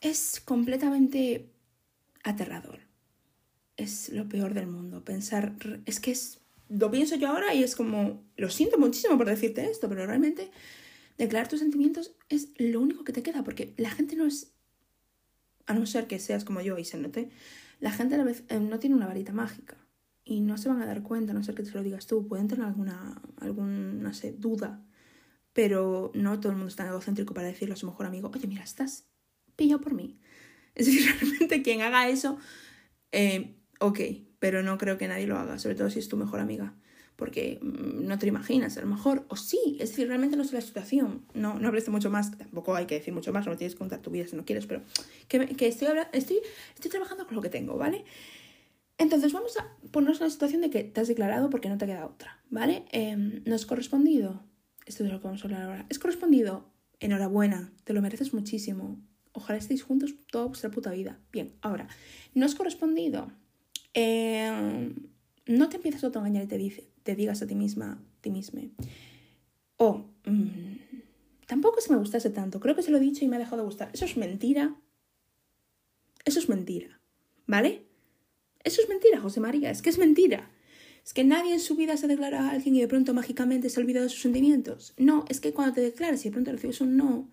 es completamente aterrador. Es lo peor del mundo. Pensar, es que es, lo pienso yo ahora y es como, lo siento muchísimo por decirte esto, pero realmente declarar tus sentimientos es lo único que te queda, porque la gente no es, a no ser que seas como yo y se note, la gente a la vez eh, no tiene una varita mágica y no se van a dar cuenta, a no ser que te lo digas tú, pueden tener alguna, alguna sé, duda, pero no todo el mundo es tan egocéntrico para decirle a su mejor amigo, oye, mira, estás pillado por mí. Es decir, realmente quien haga eso, eh, ok, pero no creo que nadie lo haga, sobre todo si es tu mejor amiga, porque mm, no te imaginas, a lo mejor, o sí, es decir, realmente no sé la situación, no, no hables mucho más, tampoco hay que decir mucho más, no tienes que contar tu vida si no quieres, pero que, que estoy, estoy, estoy trabajando con lo que tengo, ¿vale? Entonces vamos a ponernos en la situación de que te has declarado porque no te queda otra, ¿vale? Eh, ¿No es correspondido? Esto es lo que vamos a hablar ahora. ¿Es correspondido? Enhorabuena, te lo mereces muchísimo. Ojalá estéis juntos toda vuestra puta vida. Bien, ahora, ¿no es correspondido? Eh, no te empieces a autoengañar y te, digas a ti misma, ti misma. O, mm, tampoco que me gustase tanto, creo que se lo he dicho y me ha dejado de gustar. Eso es mentira. Eso es mentira, ¿vale? Eso es mentira, José María, es que es mentira. Es que nadie en su vida se declara a alguien y de pronto mágicamente se ha olvidado de sus sentimientos. No, es que cuando te declaras y de pronto recibes un no,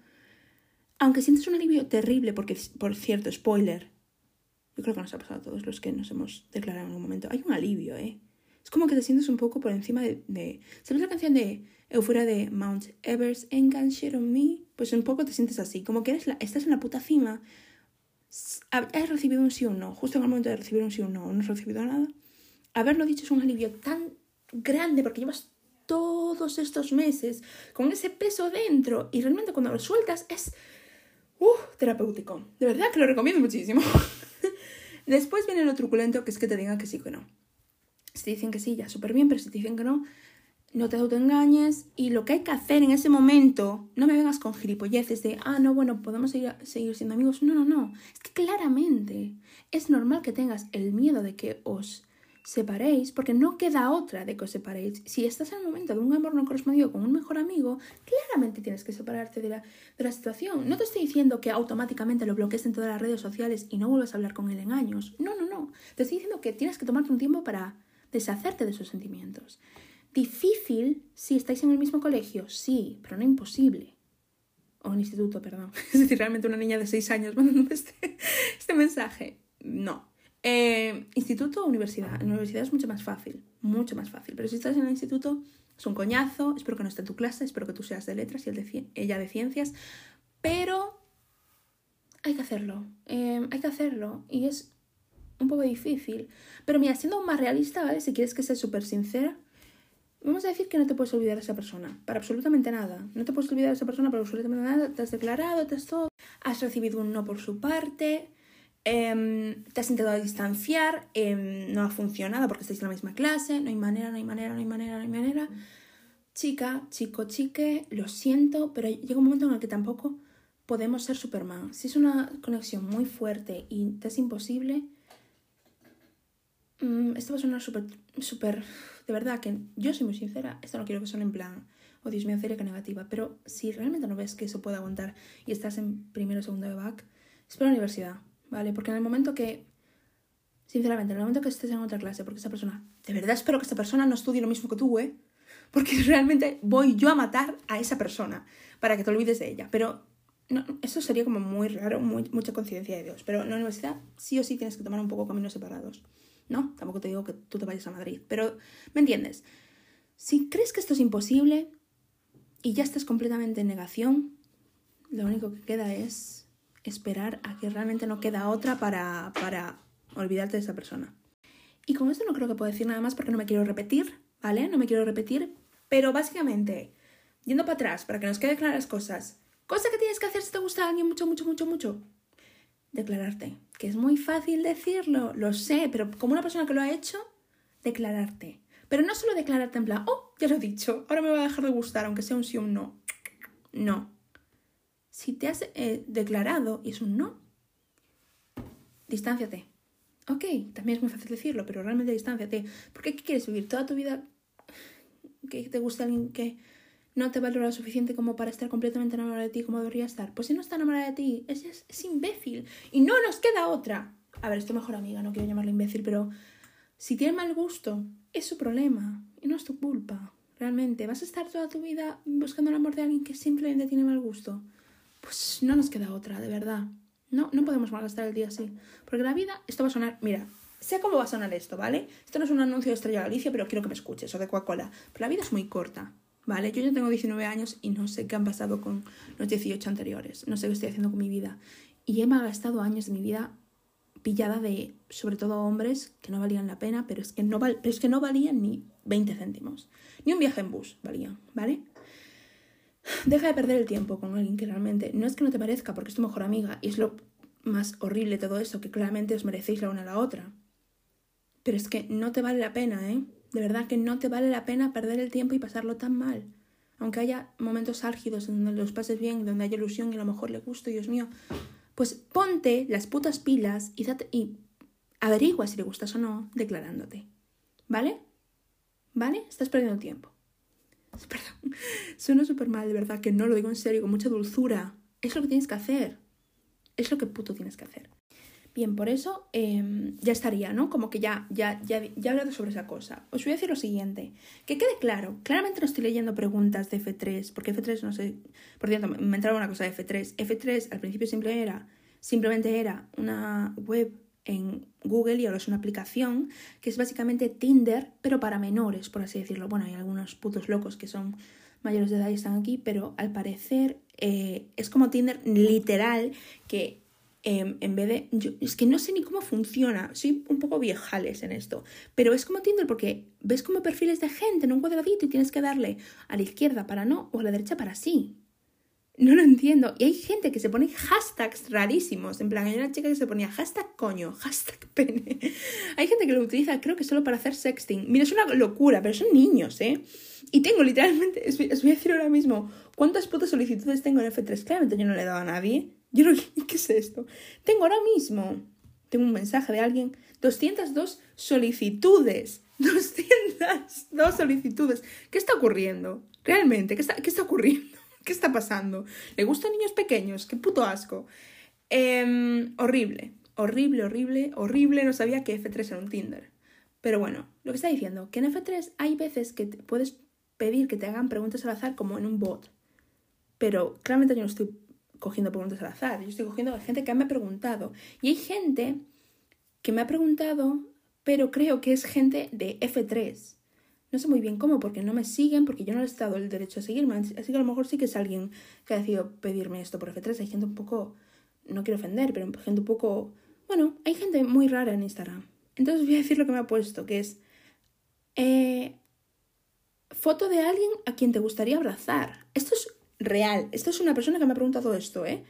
aunque sientes un alivio terrible, porque, por cierto, spoiler, yo creo que nos ha pasado a todos los que nos hemos declarado en algún momento, hay un alivio, ¿eh? Es como que te sientes un poco por encima de... ¿Sabes la canción de Euforia de Mount Everest Ain't Shit on Me? Pues un poco te sientes así, como que estás en la puta cima has recibido un sí o no, justo en el momento de recibir un sí o un no, no has recibido nada, haberlo dicho es un alivio tan grande porque llevas todos estos meses con ese peso dentro y realmente cuando lo sueltas es uh, terapéutico. De verdad que lo recomiendo muchísimo. Después viene lo truculento que es que te digan que sí o que no. Si te dicen que sí, ya súper bien, pero si te dicen que no, no te autoengañes y lo que hay que hacer en ese momento, no me vengas con gilipolleces de, ah, no, bueno, podemos seguir, seguir siendo amigos. No, no, no. Es que claramente es normal que tengas el miedo de que os separéis, porque no queda otra de que os separéis. Si estás en el momento de un amor no correspondido con un mejor amigo, claramente tienes que separarte de la, de la situación. No te estoy diciendo que automáticamente lo bloquees en todas las redes sociales y no vuelvas a hablar con él en años. No, no, no. Te estoy diciendo que tienes que tomarte un tiempo para deshacerte de esos sentimientos. Difícil si estáis en el mismo colegio, sí, pero no imposible. O en instituto, perdón. Es decir, realmente una niña de 6 años mandando este, este mensaje. No. Eh, instituto o universidad. En la universidad es mucho más fácil, mucho más fácil. Pero si estás en el instituto, es un coñazo. Espero que no esté en tu clase, espero que tú seas de letras y de, ella de ciencias. Pero hay que hacerlo. Eh, hay que hacerlo. Y es un poco difícil. Pero mira, siendo más realista, ¿vale? Si quieres que sea súper sincera, Vamos a decir que no te puedes olvidar de esa persona, para absolutamente nada. No te puedes olvidar de esa persona para absolutamente nada. Te has declarado, te has todo. Has recibido un no por su parte. Em, te has intentado distanciar. Em, no ha funcionado porque estáis en la misma clase. No hay manera, no hay manera, no hay manera, no hay manera. Chica, chico, chique, lo siento, pero llega un momento en el que tampoco podemos ser Superman. Si es una conexión muy fuerte y te es imposible, esto va a sonar súper, súper de verdad que yo soy muy sincera, esto no quiero que suene en plan, oh Dios mío, que negativa, pero si realmente no ves que eso puede aguantar y estás en primero o segundo de back, espera universidad, ¿vale? Porque en el momento que, sinceramente, en el momento que estés en otra clase, porque esa persona, de verdad espero que esta persona no estudie lo mismo que tú, ¿eh? Porque realmente voy yo a matar a esa persona para que te olvides de ella, pero no, eso sería como muy raro, mucha conciencia de Dios, pero en la universidad sí o sí tienes que tomar un poco caminos separados. No, tampoco te digo que tú te vayas a Madrid, pero ¿me entiendes? Si crees que esto es imposible y ya estás completamente en negación, lo único que queda es esperar a que realmente no queda otra para, para olvidarte de esa persona. Y con esto no creo que pueda decir nada más porque no me quiero repetir, ¿vale? No me quiero repetir, pero básicamente, yendo para atrás, para que nos queden claras las cosas, cosa que tienes que hacer si te gusta a alguien mucho, mucho, mucho, mucho, declararte. Que es muy fácil decirlo, lo sé, pero como una persona que lo ha hecho, declararte. Pero no solo declararte en plan, oh, ya lo he dicho, ahora me va a dejar de gustar, aunque sea un sí o un no. No. Si te has eh, declarado y es un no, distánciate. Ok, también es muy fácil decirlo, pero realmente distánciate. ¿Por qué quieres vivir toda tu vida que te gusta alguien que no te valora lo suficiente como para estar completamente enamorado de ti como debería estar? Pues si no está enamorada de ti, es, es, es imbécil. Y no nos queda otra. A ver, es tu mejor amiga, no quiero llamarla imbécil, pero si tiene mal gusto, es su problema y no es tu culpa. Realmente, ¿vas a estar toda tu vida buscando el amor de alguien que simplemente tiene mal gusto? Pues no nos queda otra, de verdad. No, no podemos malgastar el día así. Porque la vida, esto va a sonar, mira, sé cómo va a sonar esto, ¿vale? Esto no es un anuncio de Estrella Galicia, pero quiero que me escuches, o de Coca-Cola. Pero la vida es muy corta, ¿vale? Yo ya tengo 19 años y no sé qué han pasado con los 18 anteriores. No sé qué estoy haciendo con mi vida. Y he malgastado años de mi vida pillada de, sobre todo, hombres que no valían la pena, pero es que no, es que no valían ni 20 céntimos. Ni un viaje en bus valían, ¿vale? Deja de perder el tiempo con alguien que realmente no es que no te parezca porque es tu mejor amiga y es lo más horrible todo esto, que claramente os merecéis la una a la otra. Pero es que no te vale la pena, ¿eh? De verdad que no te vale la pena perder el tiempo y pasarlo tan mal. Aunque haya momentos álgidos en donde los pases bien, donde haya ilusión y a lo mejor le gusto, Dios mío, pues ponte las putas pilas y, y averigua si le gustas o no declarándote. ¿Vale? ¿Vale? Estás perdiendo tiempo. Perdón. Suena súper mal, de verdad, que no lo digo en serio, con mucha dulzura. Es lo que tienes que hacer. Es lo que puto tienes que hacer. Bien, por eso em, ya estaría, ¿no? Como que ya, ya, ya, ya he hablado sobre esa cosa. Os voy a decir lo siguiente. Que quede claro. Claramente no estoy leyendo preguntas de F3, porque F3 no sé... Por cierto, me entraba una cosa de F3. F3 al principio era, simplemente era una web en Google y ahora es una aplicación que es básicamente Tinder, pero para menores, por así decirlo. Bueno, hay algunos putos locos que son mayores de edad y están aquí, pero al parecer eh, es como Tinder literal que em, en vez de... Yo, es que no sé ni cómo funciona, soy un poco viejales en esto, pero es como Tinder porque ves como perfiles de gente en un cuadradito y tienes que darle a la izquierda para no o a la derecha para sí. No lo entiendo. Y hay gente que se pone hashtags rarísimos. En plan, hay una chica que se ponía hashtag coño, hashtag pene. Hay gente que lo utiliza, creo que solo para hacer sexting. Mira, es una locura, pero son niños, ¿eh? Y tengo literalmente, os voy a decir ahora mismo, ¿cuántas putas solicitudes tengo en F3? Claramente yo no le he dado a nadie. Yo no, ¿qué es esto? Tengo ahora mismo, tengo un mensaje de alguien, 202 solicitudes. 202 solicitudes. ¿Qué está ocurriendo? Realmente, ¿qué está, qué está ocurriendo? ¿Qué está pasando? ¿Le gustan niños pequeños? ¡Qué puto asco! Em, horrible, horrible, horrible, horrible. No sabía que F3 era un Tinder. Pero bueno, lo que está diciendo, que en F3 hay veces que puedes pedir que te hagan preguntas al azar como en un bot. Pero claramente yo no estoy cogiendo preguntas al azar, yo estoy cogiendo gente que me ha preguntado. Y hay gente que me ha preguntado, pero creo que es gente de F3. No sé muy bien cómo, porque no me siguen, porque yo no les he dado el derecho a seguirme. Así que a lo mejor sí que es alguien que ha decidido pedirme esto por F3. Hay gente un poco, no quiero ofender, pero gente un poco... Bueno, hay gente muy rara en Instagram. Entonces voy a decir lo que me ha puesto, que es... Eh, foto de alguien a quien te gustaría abrazar. Esto es real. Esto es una persona que me ha preguntado esto, ¿eh?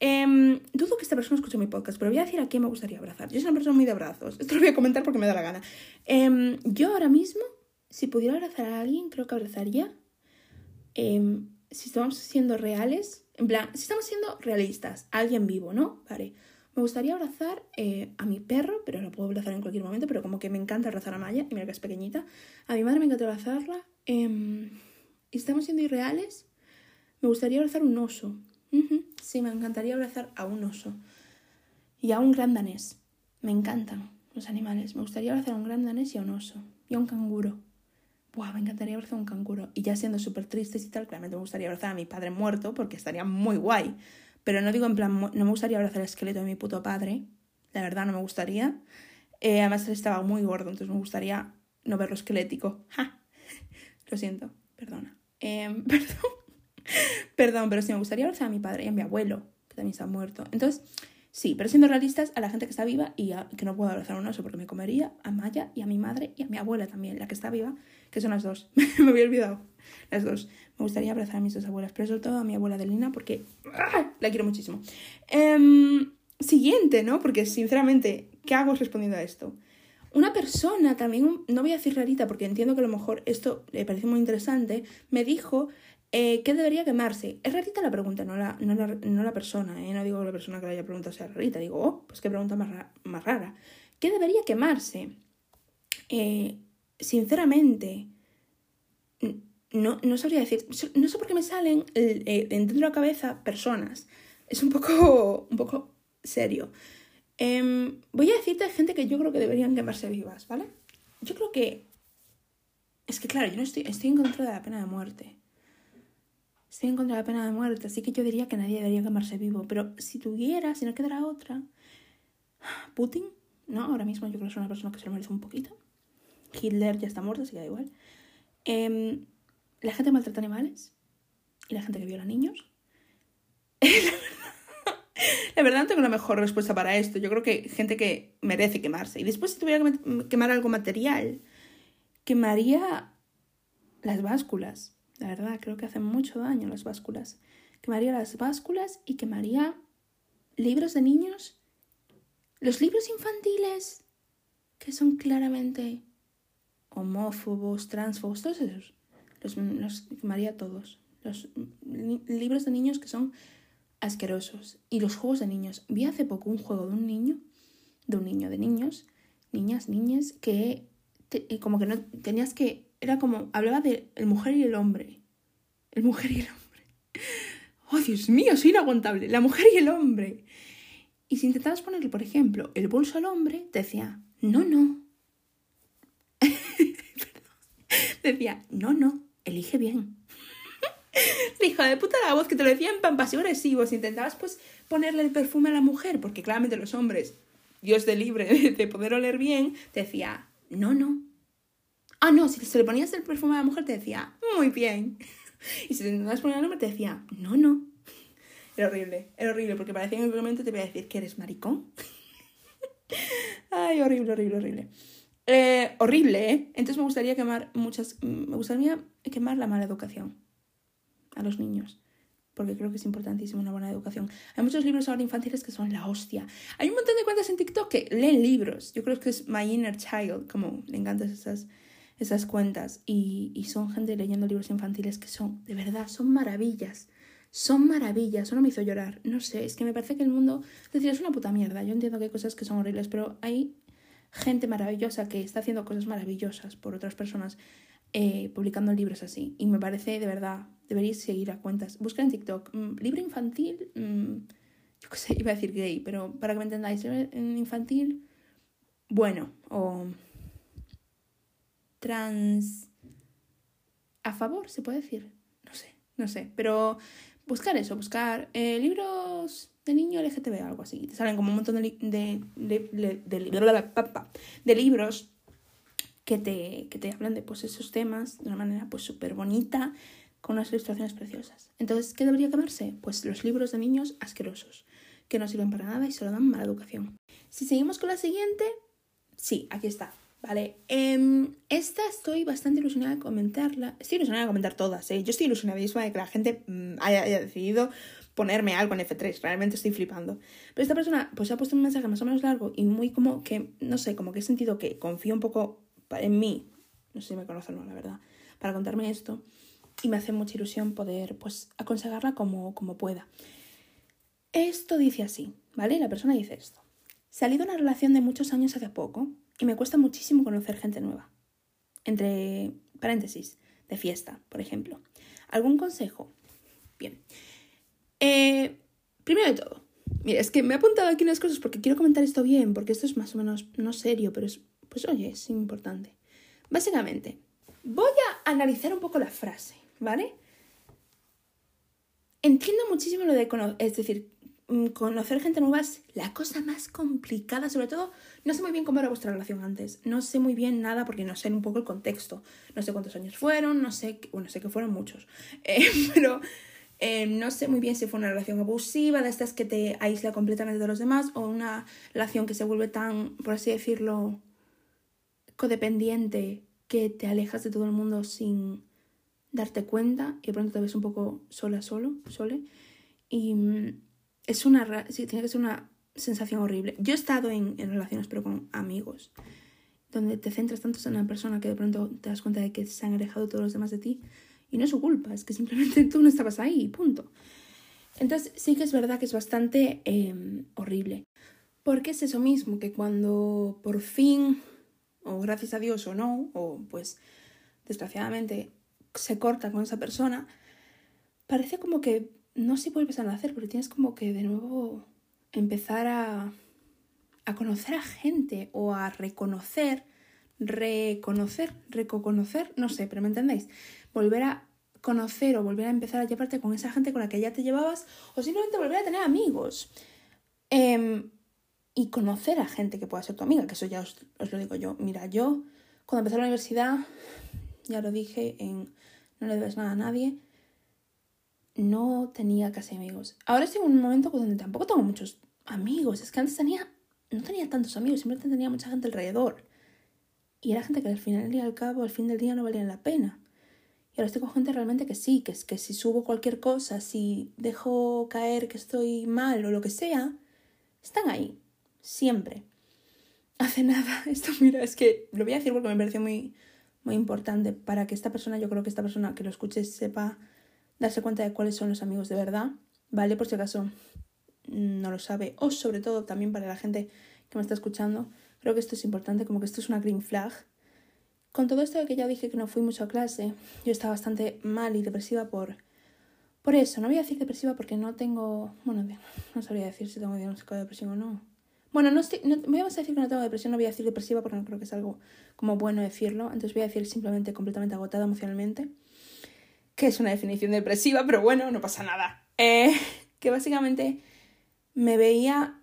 Eh, dudo que esta persona escuche mi podcast, pero voy a decir a quién me gustaría abrazar. Yo soy una persona muy de abrazos. Esto lo voy a comentar porque me da la gana. Eh, yo ahora mismo si pudiera abrazar a alguien, creo que abrazaría. Em, si estamos siendo reales, en plan, si estamos siendo realistas, alguien vivo, ¿no? Vale. Me gustaría abrazar eh, a mi perro, pero lo puedo abrazar en cualquier momento, pero como que me encanta abrazar a Maya, y mira que es pequeñita. A mi madre me encanta abrazarla. Estamos siendo irreales, me gustaría abrazar un oso. Sí, me encantaría abrazar a un oso. Y a un gran danés. Me encantan los animales. Me gustaría abrazar a un gran danés y a un oso. Y a un canguro. Buah, me encantaría abrazar a un canguro. Y ya siendo súper tristes y tal, claramente me gustaría abrazar a mi padre muerto porque estaría muy guay. Pero no digo en plan, no me gustaría abrazar el esqueleto de mi puto padre. La verdad, no me gustaría. Eh, además, él estaba muy gordo, entonces me gustaría no verlo esquelético. ¡Ja! Lo siento, perdona. Em, perdón. perdón, pero sí me gustaría abrazar a mi padre y a mi abuelo, que también está muerto. Entonces, Sí, pero siendo realistas, a la gente que está viva y que no puedo abrazar a un oso porque me comería, a Maya y a mi madre y a mi abuela también, la que está viva, que son las dos. me había olvidado. Las dos. Me gustaría abrazar a mis dos abuelas, pero sobre todo a mi abuela de Lina porque ¡ah! la quiero muchísimo. Em, siguiente, ¿no? Porque sinceramente, ¿qué hago respondiendo a esto? Una persona también, no voy a decir rarita porque entiendo que a lo mejor esto le parece muy interesante, me dijo eh, ¿Qué debería quemarse? Es rarita la pregunta, no la, no la, persona. ¿eh? No digo que la persona que la haya preguntado sea rarita. Digo, oh, pues qué pregunta más, más rara. ¿Qué debería quemarse? Eh, sinceramente, no, no sabría decir. No sé por qué me salen eh, dentro de la cabeza personas. Es un poco, un poco serio. Em, voy a decirte gente que yo creo que deberían quemarse vivas, ¿vale? Yo creo que. Es que, claro, yo no estoy, estoy en contra de la pena de muerte. Estoy en contra la pena de muerte, así que yo diría que nadie debería quemarse vivo. Pero si tuviera, si no quedara otra. Putin, ¿no? Ahora mismo yo creo que es una persona que se lo merece un poquito. Hitler ya está muerto, así que da igual. Em, la gente maltrata animales y la gente que viola niños. la verdad no tengo la mejor respuesta para esto. Yo creo que gente que merece quemarse. Y después si tuviera que quemar algo material, quemaría las básculas. La verdad, creo que hacen mucho daño las básculas. Quemaría las básculas y quemaría libros de niños. Los libros infantiles, que son claramente homófobos, transfobos, todos esos. Los, los quemaría todos. Los libros de niños que son asquerosos. Y los juegos de niños. Vi hace poco un juego de un niño, de un niño, de niños, niñas, niñas, que como que no tenías que. Era como. Hablaba de el mujer y el hombre. El mujer y el hombre. Oh, Dios mío, soy inaguantable. La mujer y el hombre. Y si intentabas ponerle, por ejemplo, el bolso al hombre, te decía, no, no. decía, no, no, elige bien. hija de puta la voz que te lo decía en pan pasivo agresivo. Si intentabas pues ponerle el perfume a la mujer, porque claramente los hombres, Dios de libre de poder oler bien, te decía, no, no. Ah, no, si se le ponías el perfume a la mujer, te decía, muy bien. Y si te intentabas poner al hombre, te decía, no, no. Era horrible, era horrible, porque parecía en el momento te voy a decir que eres maricón. Ay, horrible, horrible, horrible. Eh, horrible, ¿eh? Entonces me gustaría quemar muchas. Me gustaría quemar la mala educación a los niños. Porque creo que es importantísimo una buena educación. Hay muchos libros ahora infantiles que son la hostia. Hay un montón de cuentas en TikTok que leen libros. Yo creo que es My Inner Child, como le encantan esas, esas cuentas. Y, y son gente leyendo libros infantiles que son, de verdad, son maravillas. Son maravillas. Uno me hizo llorar. No sé, es que me parece que el mundo. Es decir, es una puta mierda. Yo entiendo que hay cosas que son horribles, pero hay gente maravillosa que está haciendo cosas maravillosas por otras personas eh, publicando libros así. Y me parece, de verdad, deberíais seguir a cuentas. Busca en TikTok, mm, libro infantil, mm, yo qué sé, iba a decir gay, pero para que me entendáis, en infantil, bueno, o trans... A favor, se puede decir. No sé, no sé. Pero buscar eso, buscar eh, libros de niño LGTB, algo así. Te salen como un montón de, de, de, de libros que te, que te hablan de pues, esos temas de una manera pues súper bonita, con unas ilustraciones preciosas. Entonces, ¿qué debería quemarse? Pues los libros de niños asquerosos, que no sirven para nada y solo dan mala educación. Si seguimos con la siguiente, sí, aquí está. Vale, eh, esta estoy bastante ilusionada de comentarla. Estoy ilusionada de comentar todas, ¿eh? Yo estoy ilusionadísima de que la gente mm, haya, decidido ponerme algo en F3. Realmente estoy flipando. Pero esta persona, pues ha puesto un mensaje más o menos largo y muy como que, no sé, como que he sentido que confío un poco en mí. No sé si me conocen o no, la verdad. Para contarme esto. Y me hace mucha ilusión poder, pues, aconsejarla como, como pueda. Esto dice así, ¿vale? La persona dice esto. Salí de una relación de muchos años hace poco y me cuesta muchísimo conocer gente nueva. Entre paréntesis, de fiesta, por ejemplo. ¿Algún consejo? Bien. Eh, primero de todo, mira, es que me he apuntado aquí unas cosas porque quiero comentar esto bien, porque esto es más o menos, no serio, pero es, pues oye, es importante. Básicamente, voy a analizar un poco la frase, ¿vale? Entiendo muchísimo lo de conocer, es decir, conocer gente nueva es la cosa más complicada, sobre todo no sé muy bien cómo era vuestra relación antes, no sé muy bien nada porque no sé un poco el contexto, no sé cuántos años fueron, no sé, bueno, sé que fueron muchos, eh, pero eh, no sé muy bien si fue una relación abusiva, de estas que te aísla completamente de los demás, o una relación que se vuelve tan, por así decirlo, codependiente que te alejas de todo el mundo sin darte cuenta y de pronto te ves un poco sola, solo, sole. Y mm, es una, sí, tiene que ser una sensación horrible. Yo he estado en, en, relaciones, pero con amigos, donde te centras tanto en una persona que de pronto te das cuenta de que se han alejado todos los demás de ti y no es su culpa, es que simplemente tú no estabas ahí, punto. Entonces sí que es verdad que es bastante eh, horrible. Porque es eso mismo, que cuando por fin, o gracias a Dios o no, o pues desgraciadamente se corta con esa persona, parece como que no se vuelves a nacer, porque tienes como que de nuevo empezar a, a conocer a gente o a reconocer, reconocer, reconocer, no sé, pero me entendéis, volver a conocer o volver a empezar a llevarte con esa gente con la que ya te llevabas o simplemente volver a tener amigos. Em, y conocer a gente que pueda ser tu amiga, que eso ya os, lo digo yo. Mira, yo cuando empecé la universidad, ya lo dije en No le debes nada a nadie, no tenía casi amigos. Ahora estoy en un momento donde tampoco tengo muchos amigos. Es que antes tenía, no tenía tantos amigos, simplemente tenía mucha gente alrededor. Y era gente que al final y al cabo, al fin del día, no valían la pena. Y ahora estoy con gente realmente que sí, que es que si subo cualquier cosa, si dejo caer que estoy mal o lo que sea, están ahí, siempre. Hace nada, esto mira, es que lo voy a decir porque me pareció muy, muy importante para que esta persona, yo creo que esta persona que lo escuche sepa darse cuenta de cuáles son los amigos de verdad, ¿vale? Por si acaso no lo sabe, o sobre todo también para la gente que me está escuchando, creo que esto es importante, como que esto es una green flag. Con todo esto de que ya dije que no fui mucho a clase, yo estaba bastante mal y depresiva por, por eso. No voy a decir depresiva porque no tengo, bueno, no sabría decir si tengo diagnóstico de depresión o no. Bueno, no estoy, no, voy a decir que no tengo depresión, no voy a decir depresiva porque no creo que es algo como bueno decirlo. Entonces voy a decir simplemente completamente agotada emocionalmente, que es una definición depresiva, pero bueno, no pasa nada. Eh, que básicamente me veía,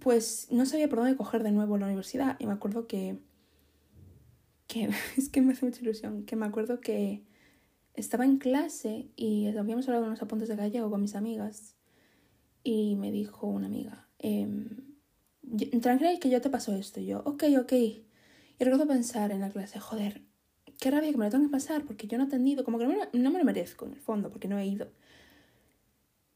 pues no sabía por dónde coger de nuevo la universidad y me acuerdo que, que es que me hace mucha ilusión, que me acuerdo que estaba en clase y habíamos hablado de unos apuntes de gallego con mis amigas y me dijo una amiga, eh, tranquila que yo te paso esto. Y yo, ok, ok. Y recuerdo pensar en la clase, joder, qué rabia que me lo tengo que pasar porque yo no he atendido, como que no me, no me lo merezco en el fondo porque no he ido.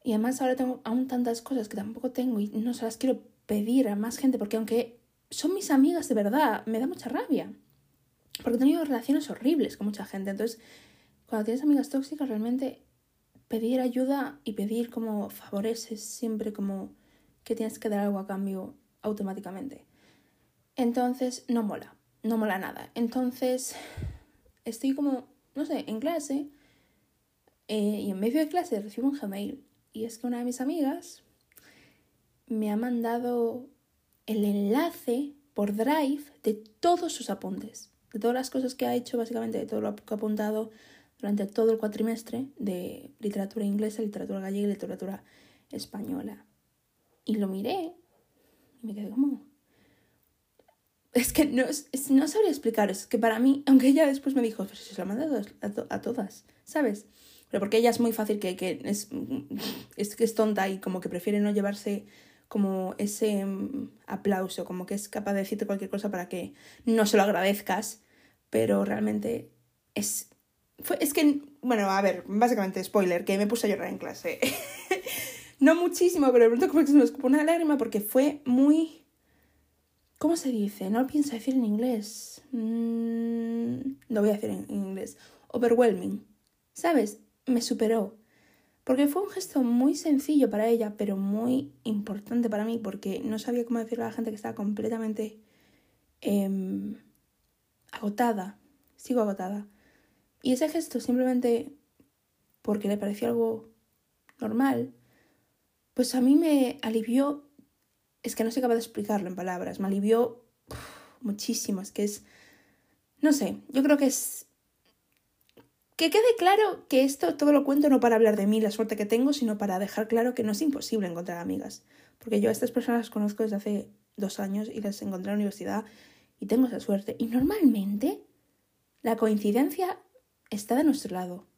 Y además ahora tengo aún tantas cosas que tampoco tengo y no se las quiero pedir a más gente porque aunque son mis amigas de verdad, me da mucha rabia. Porque he tenido relaciones horribles con mucha gente. Entonces, cuando tienes amigas tóxicas, realmente pedir ayuda y pedir como favores es siempre como que tienes que dar algo a cambio automáticamente. Entonces, no mola, no mola nada. Entonces, estoy como, no sé, en clase eh, y en medio de clase recibo un Gmail y es que una de mis amigas me ha mandado el enlace por Drive de todos sus apuntes, de todas las cosas que ha hecho, básicamente de todo lo que ha apuntado durante todo el cuatrimestre de literatura inglesa, literatura gallega literatura española. Y lo miré y me quedé como... Es que no, no sabría explicar, es que para mí, aunque ella después me dijo, pero si se lo manda a, a todas, ¿sabes? Pero porque ella es muy fácil que, que es, es, que es tonta y como que prefiere no llevarse como ese mm, aplauso, como que es capaz de decirte cualquier cosa para que no se lo agradezcas, pero realmente es... Fue, es que, bueno, a ver, básicamente spoiler, que me puse a llorar en clase. no muchísimo, pero de pronto como que se me escupó una lágrima porque fue muy... ¿Cómo se dice? No lo pienso decir en inglés. Mm, lo voy a decir en inglés. Overwhelming. ¿Sabes? me superó. Porque fue un gesto muy sencillo para ella, pero muy importante para mí, porque no sabía cómo decirle a la gente que estaba completamente em, agotada. Sigo agotada. Y ese gesto simplemente porque le pareció algo normal, pues a mí me alivió, es que no soy capaz de explicarlo en palabras, me alivió muchísimo, es que es, no sé, yo creo que es que quede claro que esto todo lo cuento no para hablar de mí, la suerte que tengo, sino para dejar claro que no es imposible encontrar amigas. Porque yo a estas personas las conozco desde hace dos años y las encontré en la universidad y tengo esa suerte. Y normalmente la coincidencia está de nuestro lado.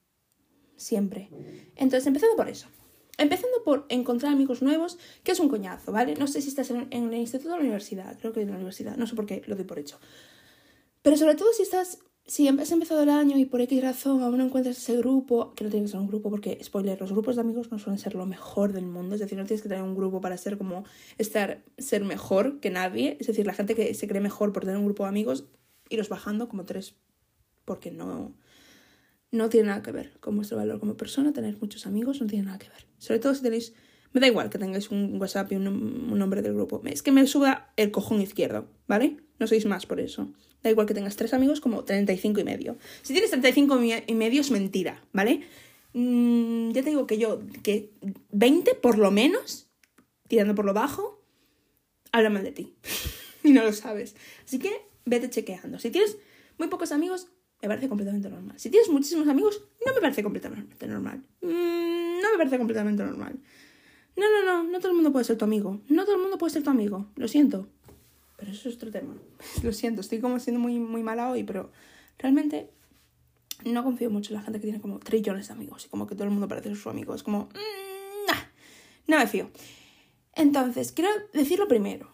Siempre. Entonces, empezando por eso. Empezando por encontrar amigos nuevos, que es un coñazo, ¿vale? No sé si estás en, el instituto o la universidad, creo que en la universidad, no sé por qué lo doy por hecho. Pero sobre todo si estás si has empezado el año y por X razón aún no encuentras ese grupo, que no tienes que ser un grupo porque, spoiler, los grupos de amigos no suelen ser lo mejor del mundo, es decir, no tienes que tener un grupo para ser como estar, ser mejor que nadie, es decir, la gente que se cree mejor por tener un grupo de amigos, iros bajando como tres, porque no, no tiene nada que ver con vuestro valor como persona, tener muchos amigos no tiene nada que ver, sobre todo si tenéis Me da igual que tengáis un WhatsApp y un, nombre del grupo. Es que me suba el cojón izquierdo, ¿vale? No sois más por eso. Da igual que tengas tres amigos como 35 y medio. Si tienes 35 y medio es mentira, ¿vale? Mm, ya te digo que yo, que 20 por lo menos, tirando por lo bajo, habla mal de ti. y no lo sabes. Así que vete chequeando. Si tienes muy pocos amigos, me parece completamente normal. Si tienes muchísimos amigos, no me parece completamente normal. Mm, no me parece completamente normal. No, no, no, no todo el mundo puede ser tu amigo. No todo el mundo puede ser tu amigo. Lo siento. Pero eso es otro tema. Lo siento, estoy como siendo muy, muy mala hoy, pero realmente no confío mucho en la gente que tiene como trillones de amigos y como que todo el mundo parece su amigo. Es como, mm, no me fío. Entonces, quiero decir lo primero.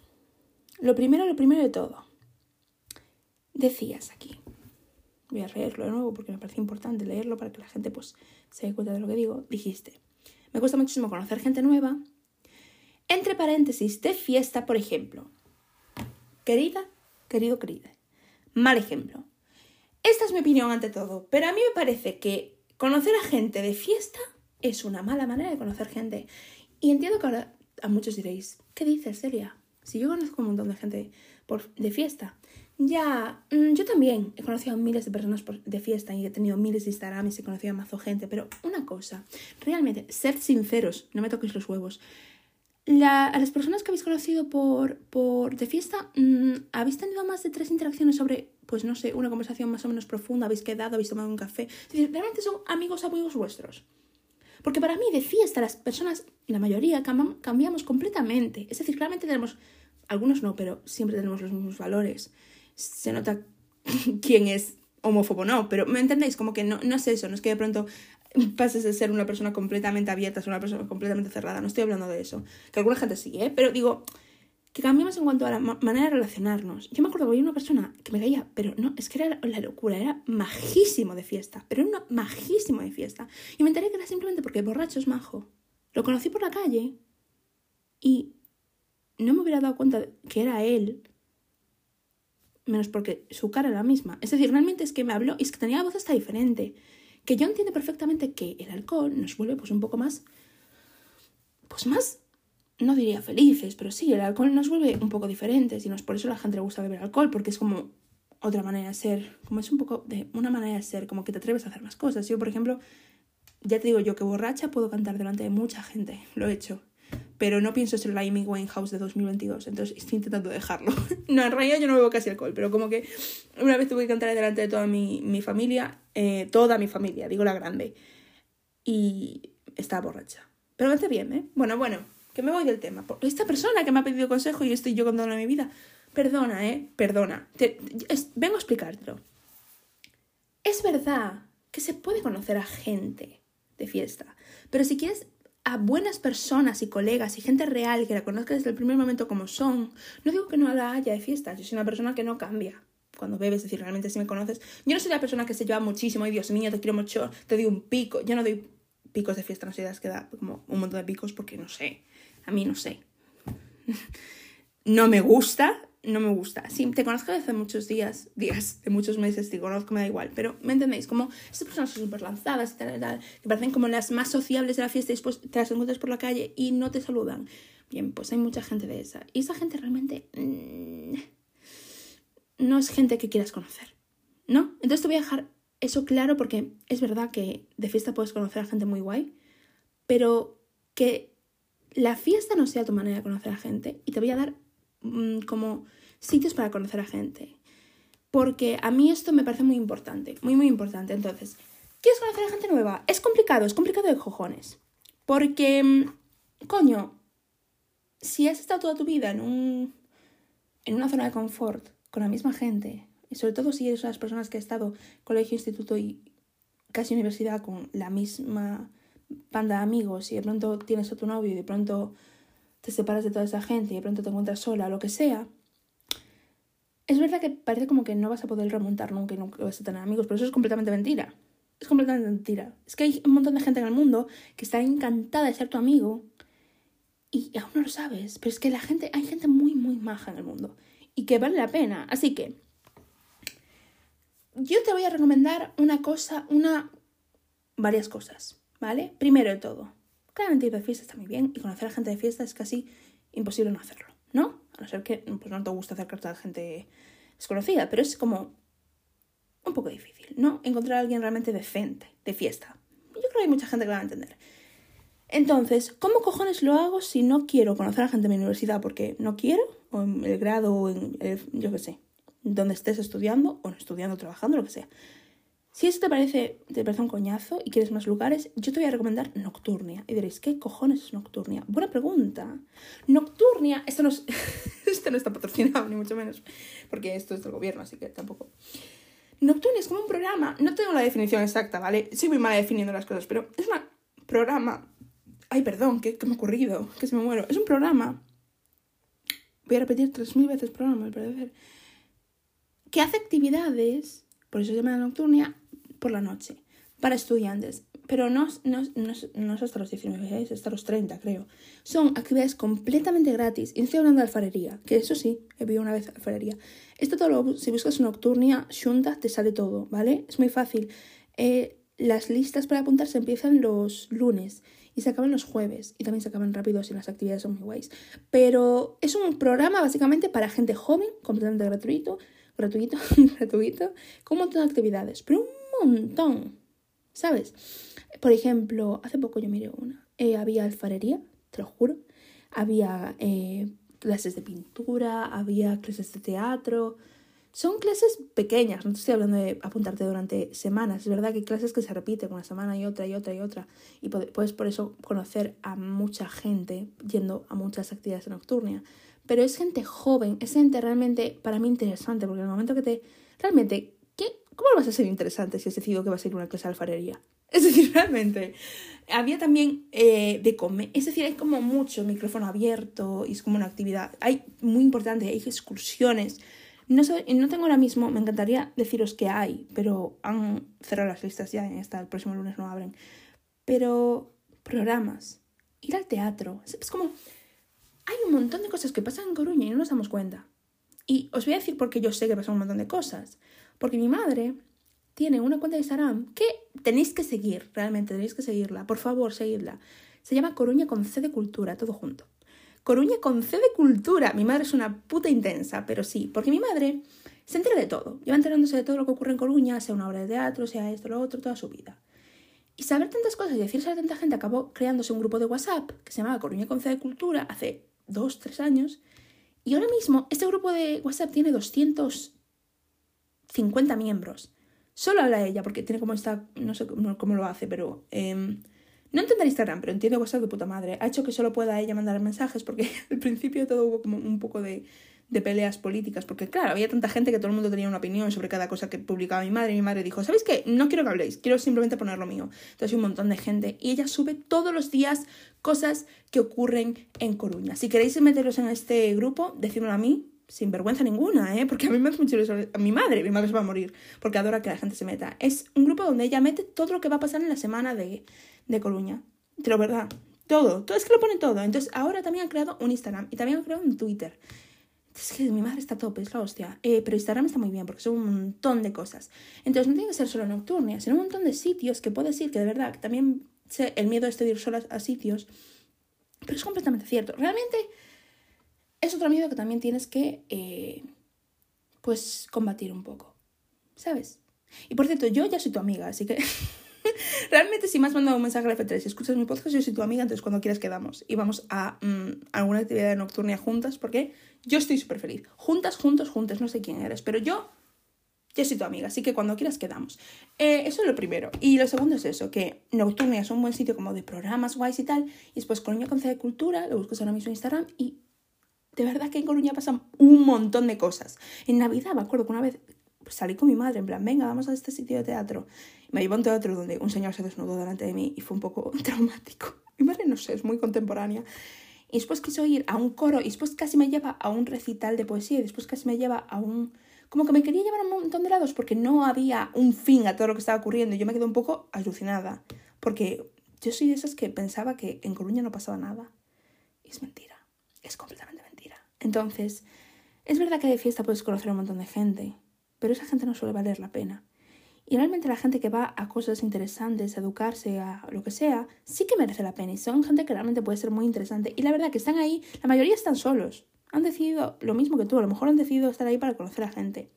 Lo primero, lo primero de todo. Decías aquí. Voy a leerlo de nuevo porque me parece importante leerlo para que la gente pues se dé cuenta de lo que digo. Dijiste, me cuesta muchísimo conocer gente nueva. Entre paréntesis, de fiesta, por ejemplo. Querida, querido, querida. Mal ejemplo. Esta es mi opinión ante todo, pero a mí me parece que conocer a gente de fiesta es una mala manera de conocer gente. Y entiendo que ahora a muchos diréis, ¿qué dices, Celia? Si yo conozco un montón de gente por, de fiesta. Ya, mm, yo también he conocido a miles de personas de fiesta y he tenido miles de Instagram y he conocido a mazo gente, pero una cosa, realmente, ser sinceros, no me toquéis los huevos. La, a las personas que habéis conocido por, por de fiesta, mm, ¿habéis tenido más de tres interacciones sobre pues no sé, una conversación más o menos profunda, habéis quedado, habéis tomado un café. Es decir, realmente son amigos amigos vuestros. Porque para mí de fiesta las personas, la mayoría, cambiamos completamente. Es decir, claramente tenemos, algunos no, pero siempre tenemos los mismos valores. Se nota quién es homófobo no, pero ¿me entendéis? Como que no, no es eso, no es que de pronto pases de ser una persona completamente abierta a ser una persona completamente cerrada, no estoy hablando de eso. Que alguna gente sí, ¿eh? Pero digo, que cambiamos en cuanto a la manera de relacionarnos. Yo me acuerdo que había una persona que me caía, pero no, es que era la locura, era majísimo de fiesta, pero era majísimo de fiesta. Y me enteré que era simplemente porque borracho es majo. Lo conocí por la calle y no me hubiera dado cuenta que era él, menos porque su cara era la misma. Es decir, realmente es que me habló y es que tenía la voz hasta diferente. Que yo entiendo perfectamente que el alcohol nos vuelve pues un poco más, pues más no diría felices, pero sí, el alcohol nos vuelve un poco diferentes y no es por eso a la gente le gusta beber alcohol, porque es como otra manera de ser, como es un poco de una manera de ser, como que te atreves a hacer más cosas. Yo, por ejemplo, ya te digo yo que borracha puedo cantar delante de mucha gente, lo he hecho, pero no pienso ser la Amy Winehouse de 2022, entonces estoy intentando dejarlo. no, en realidad yo no bebo casi alcohol, pero como que una vez tuve que cantar delante de toda mi, mi familia, eh, toda mi familia, digo la grande, y estaba borracha. Pero me hace bien, ¿eh? Bueno, bueno, que me voy del tema. Esta persona que me ha pedido consejo y estoy yo contando mi vida, perdona, ¿eh? Perdona. vengo a explicártelo. Es verdad que se puede conocer a gente de fiesta, pero si quieres a buenas personas y colegas y gente real que la conozca desde el primer momento como son, no digo que no la haya de fiesta, yo soy una persona que no cambia cuando bebes, es decir, realmente si me conoces, yo no soy la persona que se lleva muchísimo, y Dios mío, te quiero mucho, te doy un pico, yo no doy picos de fiesta, no sé, das que da como un montón de picos porque no sé, a mí no sé. no me gusta, no me gusta. Sí, te conozco desde muchos días, días, de muchos meses, te conozco, me da igual. Pero, ¿me entendéis? Como estas personas son súper lanzadas y tal, tal, que parecen como las más sociables de la fiesta y después te las encuentras por la calle y no te saludan. Bien, pues hay mucha gente de esa. Y esa gente realmente mm, no es gente que quieras conocer, ¿no? Entonces te voy a dejar eso claro porque es verdad que de fiesta puedes conocer a gente muy guay, pero que la fiesta no sea tu manera de conocer a gente y te voy a dar como sitios para conocer a gente. Porque a mí esto me parece muy importante, muy, muy importante. Entonces, ¿quieres conocer a gente nueva? Es complicado, es complicado de cojones. Porque, mm, coño, si has estado toda tu vida en, un, en una zona de confort con la misma gente, y sobre todo si eres las personas que ha estado colegio, instituto y casi universidad con la misma panda de amigos y de pronto tienes a tu novio y de pronto te separas de toda esa gente y de pronto te encuentras sola, lo que sea, es verdad que parece como que no vas a poder remontar nunca y nunca vas a tener amigos, pero eso es completamente mentira. Es completamente mentira. Es que hay un montón de gente en el mundo que está encantada de ser tu amigo y aún no lo sabes, pero es que la gente, hay gente muy, muy maja en el mundo y que vale la pena. Así que yo te voy a recomendar una cosa, una, varias cosas. ¿vale? Primero de todo, claramente ir de fiesta está muy bien y conocer a gente de fiesta es casi imposible no hacerlo, ¿no? A no ser que pues, no te gusta acercarte a gente desconocida, pero es como un poco difícil, ¿no? Encontrar a alguien realmente decente, de fiesta. Yo creo que hay mucha gente que lo va a entender. Entonces, ¿cómo cojones lo hago si no quiero conocer a gente de mi universidad porque no quiero? O en el grado, o en el, yo qué sé, donde estés estudiando, o estudiando, trabajando, lo que sea. Si eso te parece, te parece un coñazo y quieres más lugares, yo te voy a recomendar Nocturnia. Y diréis, ¿qué cojones es Nocturnia? Buena pregunta. Nocturnia, esto no, esto no está patrocinado, ni mucho menos, porque esto es del gobierno, así que tampoco. Nocturnia es como un programa, no tengo la definición exacta, ¿vale? Soy muy mala definiendo las cosas, pero es un programa Ay, perdón, ¿qué, me ha ocurrido? Que se me muero. Es un programa. Voy a repetir tres mil veces programa, al parecer. Que hace actividades, por eso se llama nocturnia, por la noche, para estudiantes. Pero no, no, no, es hasta los 19, es hasta los 30, creo. Son actividades completamente gratis. Y no estoy hablando de alfarería, que eso sí, he visto una vez alfarería. Esto todo lo, si buscas nocturnia, shunta, te sale todo, ¿vale? Es muy fácil. Eh, las listas para apuntarse empiezan los lunes y se acaban los jueves y también se acaban rápidos y las actividades son muy guays. Pero es un programa básicamente para gente joven, completamente gratuito, gratuito, gratuito, con un montón de actividades, pero un montón, ¿sabes? Por ejemplo, hace poco yo miré una, eh, había alfarería, te lo juro, había eh, clases de pintura, había clases de teatro, son clases pequeñas, no te estoy hablando de apuntarte durante semanas. Es verdad que hay clases que se repiten una semana y otra y otra y otra. Y puedes por eso conocer a mucha gente yendo a muchas actividades nocturnas. Pero es gente joven, es gente realmente para mí interesante, porque en el momento que te... Realmente, ¿qué, ¿cómo vas a ser interesante si has decidido que vas a ir a una clase de alfarería? Es decir, realmente. Había también eh, de comer. Es decir, hay como mucho micrófono abierto y es como una actividad. Hay muy importante, hay excursiones no, no tengo ahora mismo, me encantaría deciros que hay, pero han cerrado las listas ya, hasta el próximo lunes no abren. Pero programas, ir al teatro, es como... Hay un montón de cosas que pasan en Coruña y no nos damos cuenta. Y os voy a decir por qué yo sé que pasan un montón de cosas. Porque mi madre tiene una cuenta de Instagram que tenéis que seguir, realmente tenéis que seguirla. Por favor, seguidla. Se llama Coruña con C de Cultura, todo junto. Coruña con C de cultura. Mi madre es una puta intensa, pero sí, porque mi madre se entera de todo. Lleva enterándose de todo lo que ocurre en Coruña, sea una obra de teatro, sea esto, lo otro, toda su vida. Y saber tantas cosas y decirse a tanta gente acabó creándose un grupo de WhatsApp que se llamaba Coruña con C de Cultura hace dos, tres años. Y ahora mismo este grupo de WhatsApp tiene 250 miembros. Solo habla ella, porque tiene como esta, no sé cómo, lo hace, pero em, no entender Instagram, pero entiendo WhatsApp de puta madre. Ha hecho que solo pueda ella mandar mensajes porque al principio todo hubo como un poco de, de peleas políticas, porque claro, había tanta gente que todo el mundo tenía una opinión sobre cada cosa que publicaba mi madre. Y mi madre dijo, ¿sabéis qué? No quiero que habléis, quiero simplemente poner lo mío. Entonces un montón de gente y ella sube todos los días cosas que ocurren en Coruña. Si queréis meteros en este grupo, decídmelo a mí, sin vergüenza ninguna, ¿eh? Porque a mí me hace mucho a mi madre, mi madre se va a morir, porque adora que la gente se meta. Es un grupo donde ella mete todo lo que va a pasar en la semana de, de Coruña. Te lo verdad. Todo. Todo es que lo pone todo. Entonces ahora también han creado un Instagram y también han creado un Twitter. Es que mi madre está a tope, es la hostia. Eh, pero Instagram está muy bien porque son un montón de cosas. Entonces no tiene que ser solo nocturnia, sino un montón de sitios que puedes ir, que de verdad, que también sé el miedo este de ir solo a sitios. Pero es completamente cierto. Realmente es otro miedo que también tienes que, eh, pues, combatir un poco. ¿Sabes? Y por cierto, yo ya soy tu amiga, así que Realmente, si me has mandado un mensaje al F3 y escuchas mi podcast, yo soy tu amiga, entonces cuando quieras quedamos y vamos a mm, alguna actividad nocturna juntas, porque yo estoy súper feliz. Juntas, juntos, juntas, no sé quién eres, pero yo ya soy tu amiga, así que cuando quieras quedamos. Eh, eso es lo primero. Y lo segundo es eso, que Nocturnia es un buen sitio como de programas guays y tal, y después Coruña con C de Cultura, lo buscas ahora mismo en Instagram y de verdad que en Coruña pasan un montón de cosas. En Navidad me acuerdo que una vez salí con mi madre, en plan, venga, vamos a este sitio de teatro. Y me llevó a un teatro donde un señor se desnudó delante de mí y fue un poco traumático. Mi madre, no sé, es muy contemporánea. Y después quiso ir a un coro y después casi me lleva a un recital de poesía y después casi me lleva a un... Como que me quería llevar a un montón de lados porque no había un fin a todo lo que estaba ocurriendo yo me quedé un poco alucinada porque yo soy de esas que pensaba que en Coruña no pasaba nada. Y es mentira, es completamente mentira. Entonces, es verdad que de fiesta puedes conocer a un montón de gente, pero esa gente no suele valer la pena. Y realmente la gente que va a cosas interesantes, a educarse, a lo que sea, sí que merece la pena. Y son gente que realmente puede ser muy interesante. Y la verdad que están ahí, la mayoría están solos. Han decidido lo mismo que tú, a lo mejor han decidido estar ahí para conocer a gente.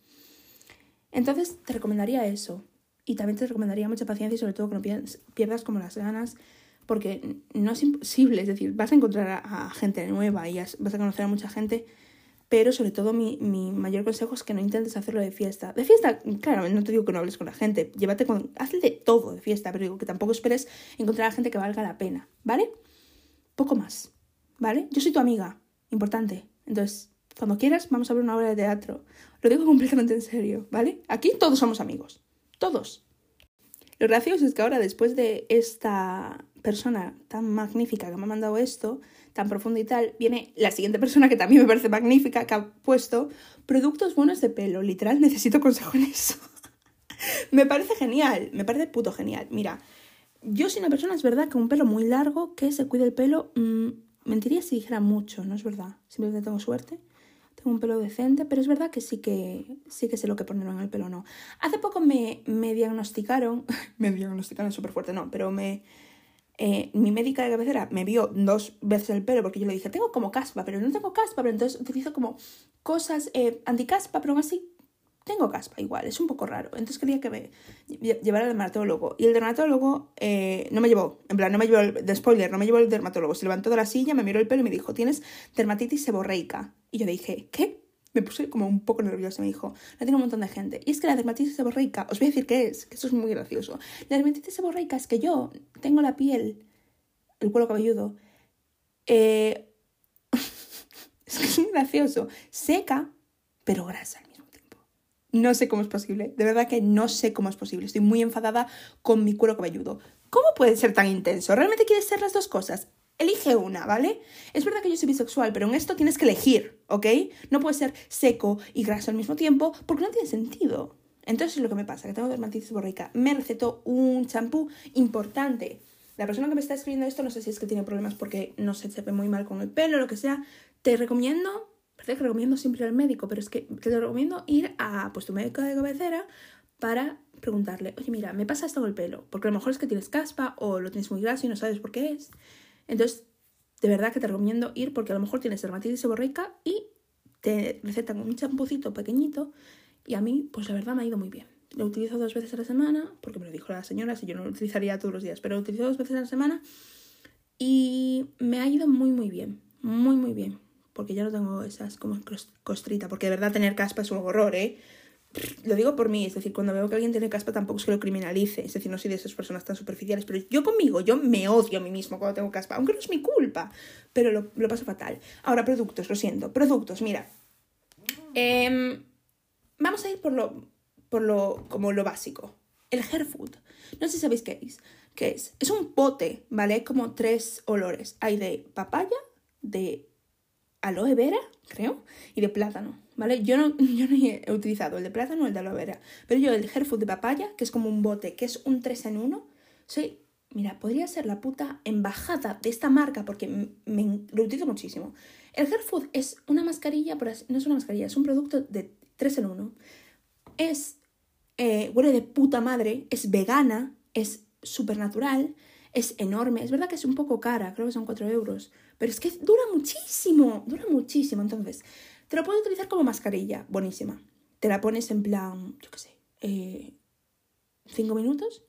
Entonces te recomendaría eso. Y también te recomendaría mucha paciencia y sobre todo que no pierdas como las ganas porque no es imposible, es decir, vas a encontrar a, gente nueva y vas a conocer a mucha gente, pero sobre todo mi, mi, mayor consejo es que no intentes hacerlo de fiesta. De fiesta, claro, no te digo que no hables con la gente, llévate con, hazle de todo de fiesta, pero digo que tampoco esperes encontrar a gente que valga la pena, ¿vale? Poco más, ¿vale? Yo soy tu amiga, importante, entonces, cuando quieras, vamos a ver una obra de teatro. Lo digo completamente en serio, ¿vale? Aquí todos somos amigos, todos. Lo gracioso es que ahora, después de esta persona tan magnífica que me ha mandado esto, tan profundo y tal, viene la siguiente persona que también me parece magnífica, que ha puesto productos buenos de pelo. Literal, necesito consejo en eso. me parece genial, me parece puto genial. Mira, yo soy una persona, es verdad, con un pelo muy largo, que se cuide el pelo, mmm, mentiría si dijera mucho, no es verdad. Simplemente tengo suerte. Tengo un pelo decente, pero es verdad que sí que sí que sé lo que ponerlo en el pelo no. Hace poco me, me diagnosticaron, me diagnosticaron súper fuerte, no, pero me eh, mi médica de cabecera me vio dos veces el pelo porque yo le dije, tengo como caspa, pero no tengo caspa, pero entonces utilizo como cosas eh, anticaspa, pero aún así tengo caspa igual, es un poco raro. Entonces quería que me llevara al dermatólogo. Y el dermatólogo eh, no me llevó, en plan, no me llevó, el, de spoiler, no me llevó el dermatólogo. Se levantó de la silla, me miró el pelo y me dijo, tienes dermatitis seborreica. Y yo dije, ¿qué? Me puse como un poco nerviosa. Me dijo, no tiene un montón de gente. Y es que la dermatitis seborreica, os voy a decir qué es, que eso es muy gracioso. La dermatitis seborreica es que yo tengo la piel, el cuero cabelludo, eh, es que es muy gracioso, seca, pero grasa al mismo tiempo. No sé cómo es posible, de verdad que no sé cómo es posible. Estoy muy enfadada con mi cuero cabelludo. ¿Cómo puede ser tan intenso? ¿Realmente quieres ser las dos cosas? Elige una, ¿vale? Es verdad que yo soy bisexual, pero en esto tienes que elegir, ¿ok? No puede ser seco y graso al mismo tiempo porque no tiene sentido. Entonces es lo que me pasa, que tengo dermatitis borreica. Me recetó un champú importante. La persona que me está escribiendo esto no sé si es que tiene problemas porque no se ve muy mal con el pelo o lo que sea. Te recomiendo, parece que recomiendo siempre al médico, pero es que te recomiendo ir a pues, tu médico de cabecera para preguntarle, oye, mira, me pasa esto con el pelo, porque a lo mejor es que tienes caspa o lo tienes muy graso y no sabes por qué es. Entonces, de verdad que te recomiendo ir porque a lo mejor tienes dermatitis seborreica y te recetan un champucito pequeñito y a mí, pues la verdad me ha ido muy bien. Lo utilizo dos veces a la semana, porque me lo dijo la señora, si yo no lo utilizaría todos los días, pero lo utilizo dos veces a la semana y me ha ido muy, muy bien, muy, muy bien, porque ya no tengo esas como costrita, porque de verdad tener caspa es un horror, ¿eh? Lo digo por mí, es decir, cuando veo que alguien tiene caspa tampoco es que lo criminalice, es decir, no soy de esas personas tan superficiales, pero yo conmigo, yo me odio a mí mismo cuando tengo caspa, aunque no es mi culpa, pero lo, lo paso fatal. Ahora, productos, lo siento, productos, mira. Em, vamos a ir por lo, por lo, como lo básico. El hair food. No sé si sabéis qué es. ¿Qué es? Es un pote, ¿vale? Como tres olores. Hay de papaya, de aloe vera, creo, y de plátano. ¿Vale? Yo no, yo no he utilizado el de plátano o el de aloe vera, pero yo el hair food de papaya, que es como un bote, que es un 3 en 1, soy, mira, podría ser la puta embajada de esta marca porque me, lo utilizo muchísimo. El hair food es una mascarilla, no es una mascarilla, es un producto de 3 en 1. Es, eh, huele de puta madre, es vegana, es súper natural, es enorme. Es verdad que es un poco cara, creo que son 4 euros, pero es que dura muchísimo, dura muchísimo. Entonces, te lo puedes utilizar como mascarilla, buenísima. Te la pones en plan, yo qué sé, eh, cinco minutos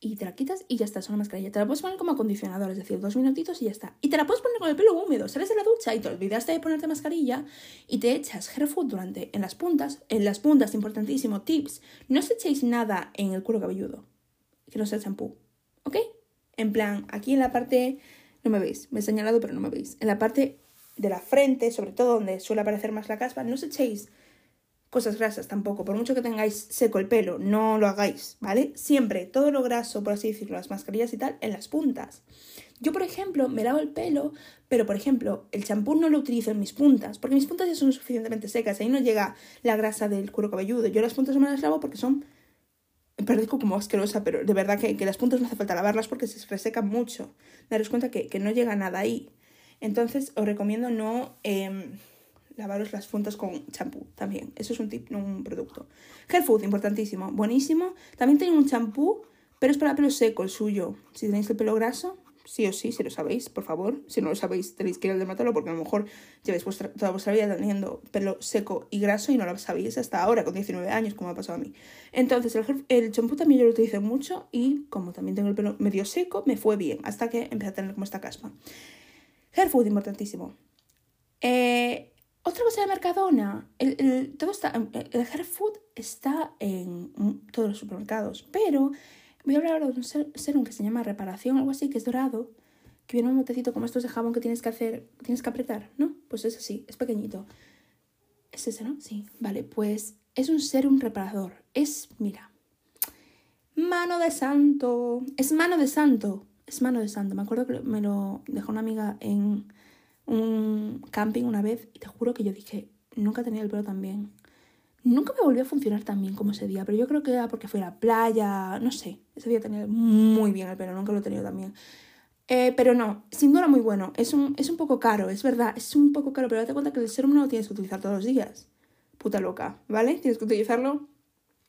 y te la quitas y ya está, es una mascarilla. Te la puedes poner como acondicionador, es decir, dos minutitos y ya está. Y te la puedes poner con el pelo húmedo. Sales de la ducha y te olvidaste de ponerte mascarilla y te echas hair food durante en las puntas. En las puntas, importantísimo, tips. No os echéis nada en el cuero cabelludo, que no sea champú, ¿ok? En plan, aquí en la parte, no me veis, me he señalado pero no me veis. En la parte de la frente, sobre todo donde suele aparecer más la caspa, no os echéis cosas grasas tampoco, por mucho que tengáis seco el pelo, no lo hagáis, ¿vale? Siempre todo lo graso, por así decirlo, las mascarillas y tal, en las puntas. Yo, por ejemplo, me lavo el pelo, pero por ejemplo, el champú no lo utilizo en mis puntas, porque mis puntas ya son suficientemente secas, ahí no llega la grasa del cuero cabelludo. Yo las puntas no me las lavo porque son parezco como asquerosa, pero de verdad que, las puntas no hace falta lavarlas porque se resecan mucho. Daros cuenta que, que no llega nada ahí. Entonces os recomiendo no... Em, lavaros las puntas con champú también. Eso es un tip, no un producto. Hair Food, importantísimo, buenísimo. También tiene un champú, pero es para pelo seco el suyo. Si tenéis el pelo graso, sí o sí, si lo sabéis, por favor. Si no lo sabéis, tenéis que ir al dermatólogo porque a lo mejor lleváis toda vuestra vida teniendo pelo seco y graso y no lo sabéis hasta ahora, con 19 años, como ha pasado a mí. Entonces, el, champú también yo lo utilizo mucho y como también tengo el pelo medio seco, me fue bien hasta que empecé a tener como esta caspa. Hair food, importantísimo. Eh, otra cosa de Mercadona, el, todo está, el hair food está en todos los supermercados, pero Voy a hablar ahora de un serum que se llama reparación, algo así, que es dorado, que viene un motecito como estos de jabón que tienes que hacer, tienes que apretar, ¿no? Pues es así, es pequeñito. ¿Es ese, no? Sí, vale, pues es un serum reparador. Es, mira, mano de santo. Es mano de santo. Es mano de santo. Me acuerdo que me lo dejó una amiga en un camping una vez y te juro que yo dije, nunca tenido el pelo tan bien. Nunca me volvió a funcionar tan bien como ese día, pero yo creo que era porque fue a la playa, no sé. Ese día tenía muy bien el pelo, nunca lo he tenido tan bien. Eh, pero no, sin duda muy bueno. Es un, es un poco caro, es verdad, es un poco caro, pero date cuenta que el serum no lo tienes que utilizar todos los días. Puta loca, ¿vale? Tienes que utilizarlo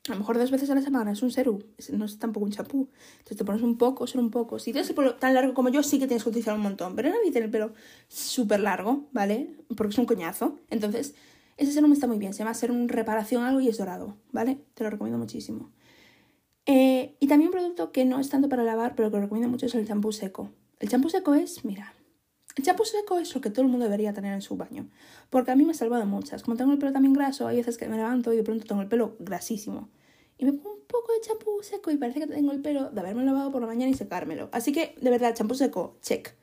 a lo mejor dos veces a la semana. Es un serum, no es tampoco un chapú. Entonces te pones un poco, solo un poco. Si tienes el pelo tan largo como yo, sí que tienes que utilizar un montón. Pero nadie tiene el pelo súper largo, ¿vale? Porque es un coñazo. Entonces ese serum está muy bien, se llama Serum Reparación algo y es dorado, ¿vale? Te lo recomiendo muchísimo. Eh, y también un producto que no es tanto para lavar, pero que recomiendo mucho es el champú seco. El champú seco es, mira, el champú seco es lo que todo el mundo debería tener en su baño, porque a mí me ha salvado muchas. Como tengo el pelo también graso, hay veces que me levanto y de pronto tengo el pelo grasísimo. Y me pongo un poco de champú seco y parece que tengo el pelo de haberme lavado por la mañana y secármelo. Así que, de verdad, champú seco, check.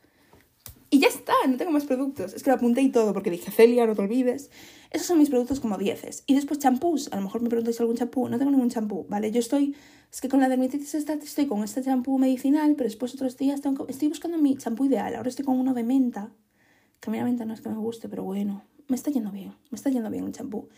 Y ya está, no tengo más productos. Es que lo apunté y todo porque dije, Celia, no te olvides. Esos son mis productos como dieces. Y después champús. A lo mejor me preguntáis algún champú. No tengo ningún champú, ¿vale? Yo estoy... Es que con la dermatitis esta estoy con este champú medicinal, pero después otros días tengo... estoy buscando mi champú ideal. Ahora estoy con uno de menta. Que a mí la menta no es que me guste, pero bueno. Me está yendo bien. Me está yendo bien el champú.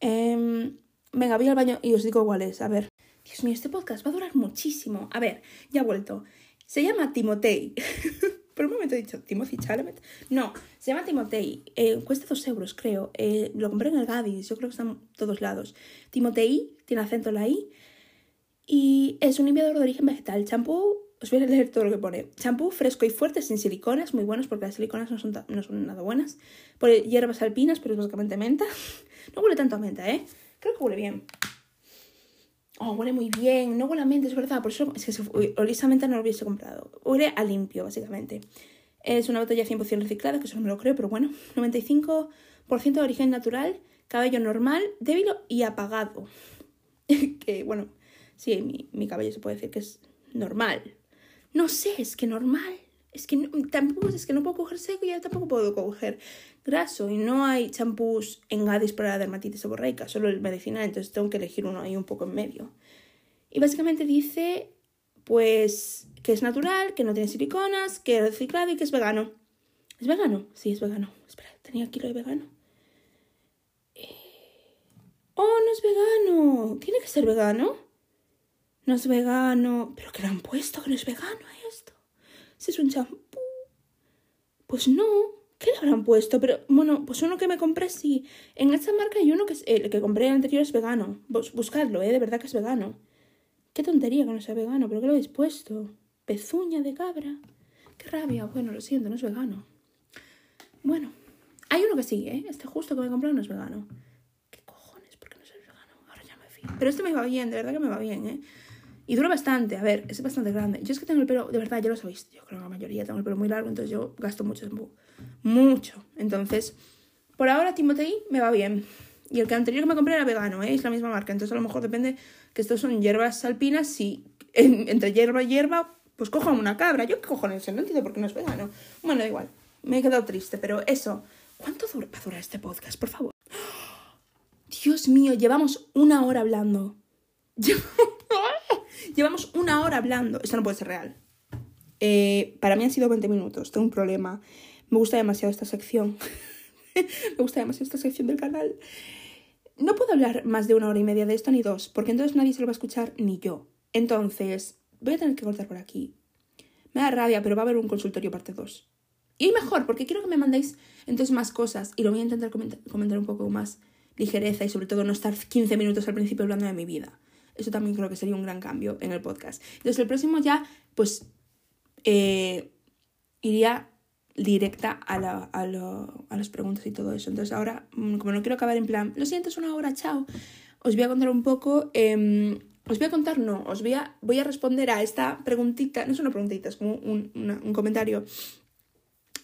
Eh... Venga, voy al baño y os digo cuál es. A ver. Dios mío, este podcast va a durar muchísimo. A ver, ya he vuelto. Se llama Timotei. Por un momento he dicho Timothy Chalamet. No, se llama Timotei. Eh, cuesta dos euros, creo. Eh, lo compré en el Gadis. Yo creo que están todos lados. Timotei, tiene acento en la I. Y es un limpiador de origen vegetal. Champú, os voy a leer todo lo que pone. Champú fresco y fuerte, sin siliconas. Muy buenos porque las siliconas no son, no son nada buenas. Por hierbas alpinas, pero es básicamente menta. No huele tanto a menta, ¿eh? Creo que huele bien. Oh, huele muy bien, no huele a mente, es verdad, por eso es que honestamente no lo hubiese comprado. Huele a limpio, básicamente. Es una botella 100% reciclada, que eso no me lo creo, pero bueno, 95% de origen natural, cabello normal, débil y apagado. que bueno, sí, mi, mi cabello se puede decir que es normal. No sé, es que normal. Es que tampoco es que no puedo coger seco y ya tampoco puedo coger graso. Y no hay champús en Gadis para la dermatitis seborreica, solo el medicinal, entonces tengo que elegir uno ahí un poco en medio. Y básicamente dice, pues, que es natural, que no tiene siliconas, que es reciclado y que es vegano. ¿Es vegano? Sí, es vegano. Espera, tenía aquí lo de vegano. Eh, ¡Oh, no es vegano! ¿Tiene que ser vegano? No es vegano. ¿Pero qué le han puesto que no es vegano esto? Si es un champú. Pues no. ¿Qué le habrán puesto? Pero bueno, pues uno que me compré sí. En esta marca hay uno que es, el que compré anterior es vegano. buscadlo, ¿eh? De verdad que es vegano. Qué tontería que no sea vegano, pero ¿qué lo habéis puesto? Pezuña de cabra. Qué rabia. Bueno, lo siento, no es vegano. Bueno, hay uno que sí, ¿eh? Este justo que me compré no es vegano. ¿Qué cojones? ¿Por qué no es vegano? Ahora ya me fío. Pero este me va bien, de verdad que me va bien, ¿eh? Y dura bastante, a ver, es bastante grande. Yo es que tengo el pelo, de verdad, ya lo sabéis, yo creo que la mayoría tengo el pelo muy largo, entonces yo gasto mucho tiempo. Mucho. Entonces, por ahora Timotei me va bien. Y el que anterior que me compré era vegano, ¿eh? es la misma marca. Entonces a lo mejor depende que estos son hierbas alpinas. Si entre hierba y hierba, pues cojo una cabra. Yo qué cojones, no entiendo por qué no es vegano. Bueno, da igual. Me he quedado triste, pero eso. ¿Cuánto dura, este podcast, por favor? Dios mío, llevamos una hora hablando. Llevamos una hora hablando. Esto no puede ser real. Eh, para mí han sido 20 minutos. Tengo un problema. Me gusta demasiado esta sección. Me gusta demasiado esta sección del canal. No puedo hablar más de una hora y media de esto ni dos, porque entonces nadie se lo va a escuchar ni yo. Entonces, voy a tener que cortar por aquí. Me da rabia, pero va a haber un consultorio parte 2. Y mejor, porque quiero que me mandéis entonces más cosas y lo voy a intentar comentar, comentar un poco más ligereza y sobre todo no estar 15 minutos al principio hablando de mi vida. Eso también creo que sería un gran cambio en el podcast. Entonces el próximo ya, pues, eh, iría directa a, la, a, lo, a las preguntas y todo eso. Entonces ahora, mm, como no quiero acabar en plan, lo siento, es una hora, chao, os voy a contar un poco... Eh, os voy a contar, no, os voy a, voy a responder a esta preguntita, no es una preguntita, es como un, un comentario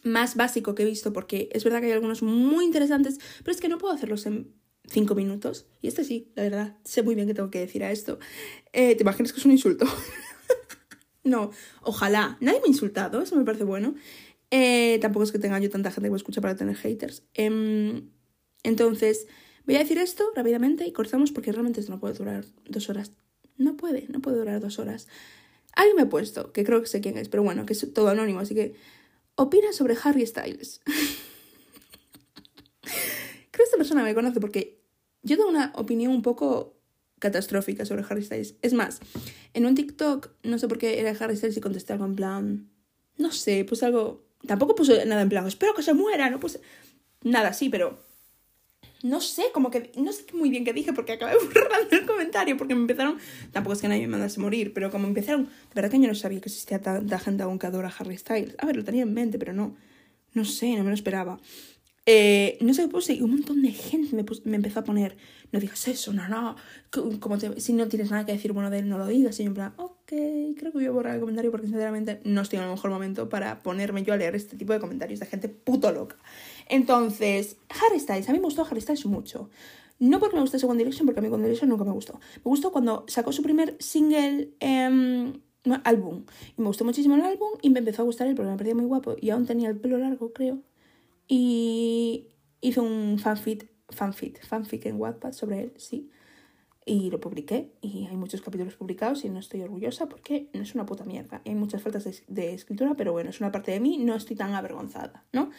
más básico que he visto, porque es verdad que hay algunos muy interesantes, pero es que no puedo hacerlos en cinco minutos. Y este sí, la verdad, sé muy bien qué tengo que decir a esto. Eh, ¿Te imaginas que es un insulto? no, ojalá. Nadie me ha insultado, eso me parece bueno. Eh, tampoco es que tenga yo tanta gente que me escucha para tener haters. Em, entonces, voy a decir esto rápidamente y cortamos porque realmente esto no puede durar dos horas. No puede, no puede durar dos horas. Alguien me ha puesto, que creo que sé quién es, pero bueno, que es todo anónimo, así que opina sobre Harry Styles. esta persona me conoce porque yo tengo una opinión un poco catastrófica sobre Harry Styles. Es más, en un TikTok, no sé por qué era Harry Styles y contesté algo en plan. No sé, pues algo. Tampoco puse nada en plan, espero que se muera, no puse. Nada, sí, pero. No sé, como que. No sé muy bien qué dije porque acabé borrando el comentario porque me empezaron. Tampoco es que nadie me mandase morir, pero como empezaron. De verdad que yo no sabía que existía tanta gente aún que adora Harry Styles. A ver, lo tenía en mente, pero no. No sé, no me lo esperaba. Eh, no sé qué puse y un montón de gente me, empezó a poner, no digas eso, no, no, como si no tienes nada que decir bueno de él, no lo digas. Y yo en plan, ok, creo que voy a borrar el comentario porque sinceramente no estoy en el mejor momento para ponerme yo a leer este tipo de comentarios de gente puto loca. Entonces, Harry Styles, a mí me gustó Harry Styles mucho. No porque me guste One Direction, porque a mí One Direction nunca me gustó. Me gustó cuando sacó su primer single... Eh, álbum. Y me gustó muchísimo el álbum y me empezó a gustar él porque me parecía muy guapo y aún tenía el pelo largo, creo. Y hice un fanfic, fanfic, fanfic en Wattpad sobre él, sí. Y lo publiqué y hay muchos capítulos publicados y no estoy orgullosa porque no es una puta mierda. Hay muchas faltas de, escritura, pero bueno, es una parte de mí, no estoy tan avergonzada, ¿no?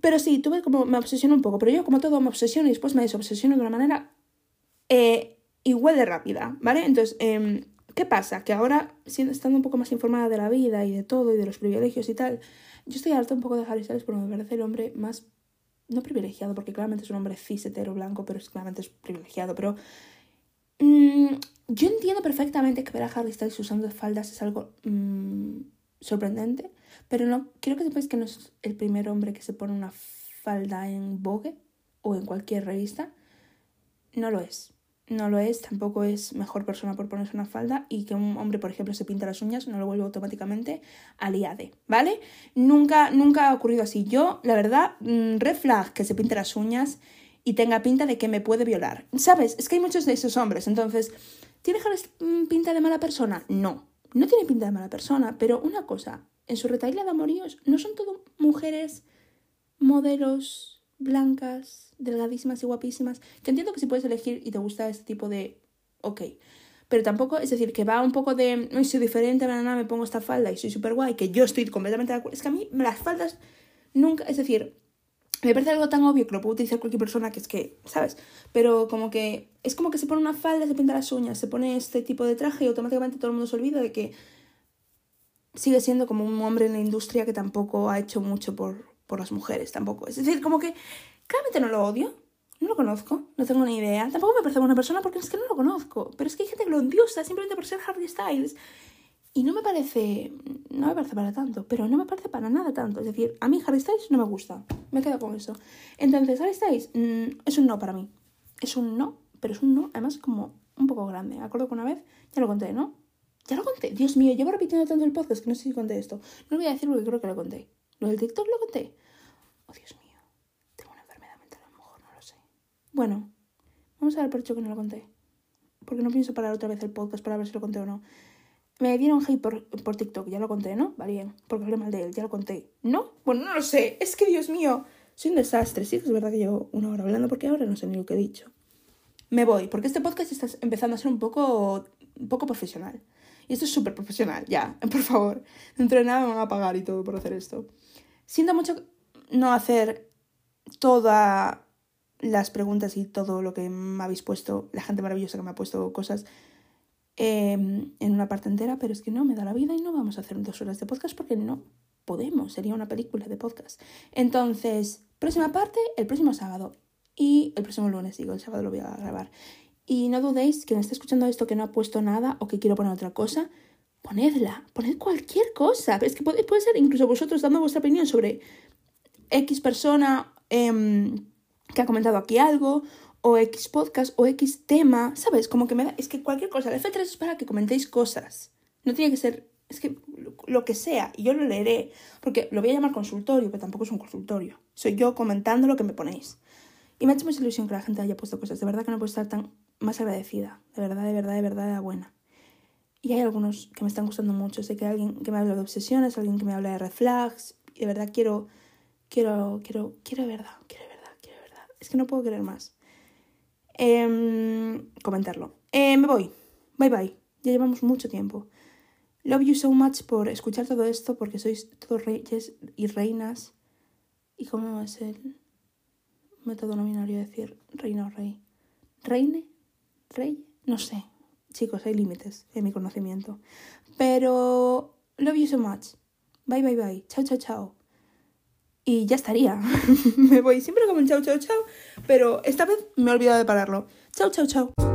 Pero sí, tuve como, me obsesioné un poco, pero yo como todo me obsesiono y después me desobsesiono de una manera eh, igual de rápida, ¿vale? Entonces, eh, ¿qué pasa? Que ahora, siendo, estando un poco más informada de la vida y de todo y de los privilegios y tal, yo estoy harta un poco de Harry Styles porque me parece el hombre más, no privilegiado, porque claramente es un hombre cis, hetero, blanco, pero es, claramente es privilegiado, pero mmm, yo entiendo perfectamente que ver a Harry Styles usando faldas es algo mmm, sorprendente, pero no quiero que sepáis que no es el primer hombre que se pone una falda en Vogue o en cualquier revista. No lo es no lo es, tampoco es mejor persona por ponerse una falda y que un hombre, por ejemplo, se pinta las uñas, no lo vuelvo automáticamente aliade, ¿vale? Nunca, nunca ha ocurrido así. Yo, la verdad, mm, red flag que se pinte las uñas y tenga pinta de que me puede violar. ¿Sabes? Es que hay muchos de esos hombres, entonces, ¿tiene mm, pinta de mala persona? No, no tiene pinta de mala persona, pero una cosa, en su retaila de amoríos no son todo mujeres modelos blancas, delgadísimas y guapísimas, que entiendo que si puedes elegir y te gusta este tipo de... ok. Pero tampoco, es decir, que va un poco de, no soy diferente, nada, me pongo esta falda y soy súper guay, que yo estoy completamente de acuerdo. Es que a mí las faldas nunca, es decir, me parece algo tan obvio que lo puede utilizar cualquier persona que es que, ¿sabes? Pero como que es como que se pone una falda, se pinta las uñas, se pone este tipo de traje y automáticamente todo el mundo se olvida de que sigue siendo como un hombre en la industria que tampoco ha hecho mucho por, por las mujeres tampoco. Es decir, como que claramente no lo odio, no lo conozco, no tengo ni idea. Tampoco me parece buena persona porque es que no lo conozco. Pero es que hay gente que lo endiosa simplemente por ser Harry Styles. Y no me parece, no me parece para tanto, pero no me parece para nada tanto. Es decir, a mí Harry Styles no me gusta. Me quedo con eso. Entonces, Harry Styles mm, es un no para mí. Es un no, pero es un no, además como un poco grande. Acuerdo que una vez, ya lo conté, ¿no? Ya lo conté. Dios mío, llevo repitiendo tanto el podcast que no sé si conté esto. No lo voy a decir porque creo que lo conté. Lo del TikTok lo conté. Oh, Dios mío. Tengo una enfermedad mental, a lo mejor no lo sé. Bueno, vamos a ver por hecho que no lo conté. Porque no pienso parar otra vez el podcast para ver si lo conté o no. Me dieron hate por, por TikTok, ya lo conté, ¿no? Va bien, porque hablé mal de él, ya lo conté. ¿No? Bueno, no lo sé. Es que, Dios mío, soy un desastre. Sí, es verdad que llevo una hora hablando porque ahora no sé ni lo que he dicho. Me voy, porque este podcast está empezando a ser un poco, un poco profesional. Y esto es súper profesional, ya, por favor. Dentro de nada me van a pagar y todo por hacer esto. Siento mucho no hacer todas las preguntas y todo lo que me habéis puesto, la gente maravillosa que me ha puesto cosas em, en una parte entera, pero es que no me da la vida y no vamos a hacer dos horas de podcast porque no podemos, sería una película de podcast. Entonces, próxima parte, el próximo sábado. Y el próximo lunes, digo, el sábado lo voy a grabar. Y no dudéis, que me está escuchando esto que no ha puesto nada o que quiero poner otra cosa, ponedla, poned cualquier cosa. Es que puede, ser incluso vosotros dando vuestra opinión sobre X persona em, que ha comentado aquí algo, o X podcast, o X tema, ¿sabes? Como que me da. Es que cualquier cosa. El F3 es para que comentéis cosas. No tiene que ser. Es que lo que sea, y yo lo leeré, porque lo voy a llamar consultorio, pero tampoco es un consultorio. Soy yo comentando lo que me ponéis. Y me ha hecho mucha ilusión que la gente haya puesto cosas. De verdad que no puedo estar tan más agradecida. De verdad, de verdad, de verdad, de la buena. Y hay algunos que me están gustando mucho. Sé que hay alguien que me habla de obsesiones, alguien que me habla de red flags. Y de verdad quiero, quiero, quiero, quiero verdad, quiero verdad, quiero verdad. Es que no puedo querer más. Em, comentarlo. Eh, me voy. Bye bye. Ya llevamos mucho tiempo. Love you so much por escuchar todo esto, porque sois todos reyes y reinas. ¿Y cómo es el método nominario de decir reina o rey? ¿Reine? ¿Rey? No sé. Chicos, hay límites en mi conocimiento. Pero love you so much. Bye, bye, bye. Chao, chao, chao. Y ya estaría. me voy siempre como un chao, chao, chao. Pero esta vez me he olvidado de pararlo. Chao, chao, chao.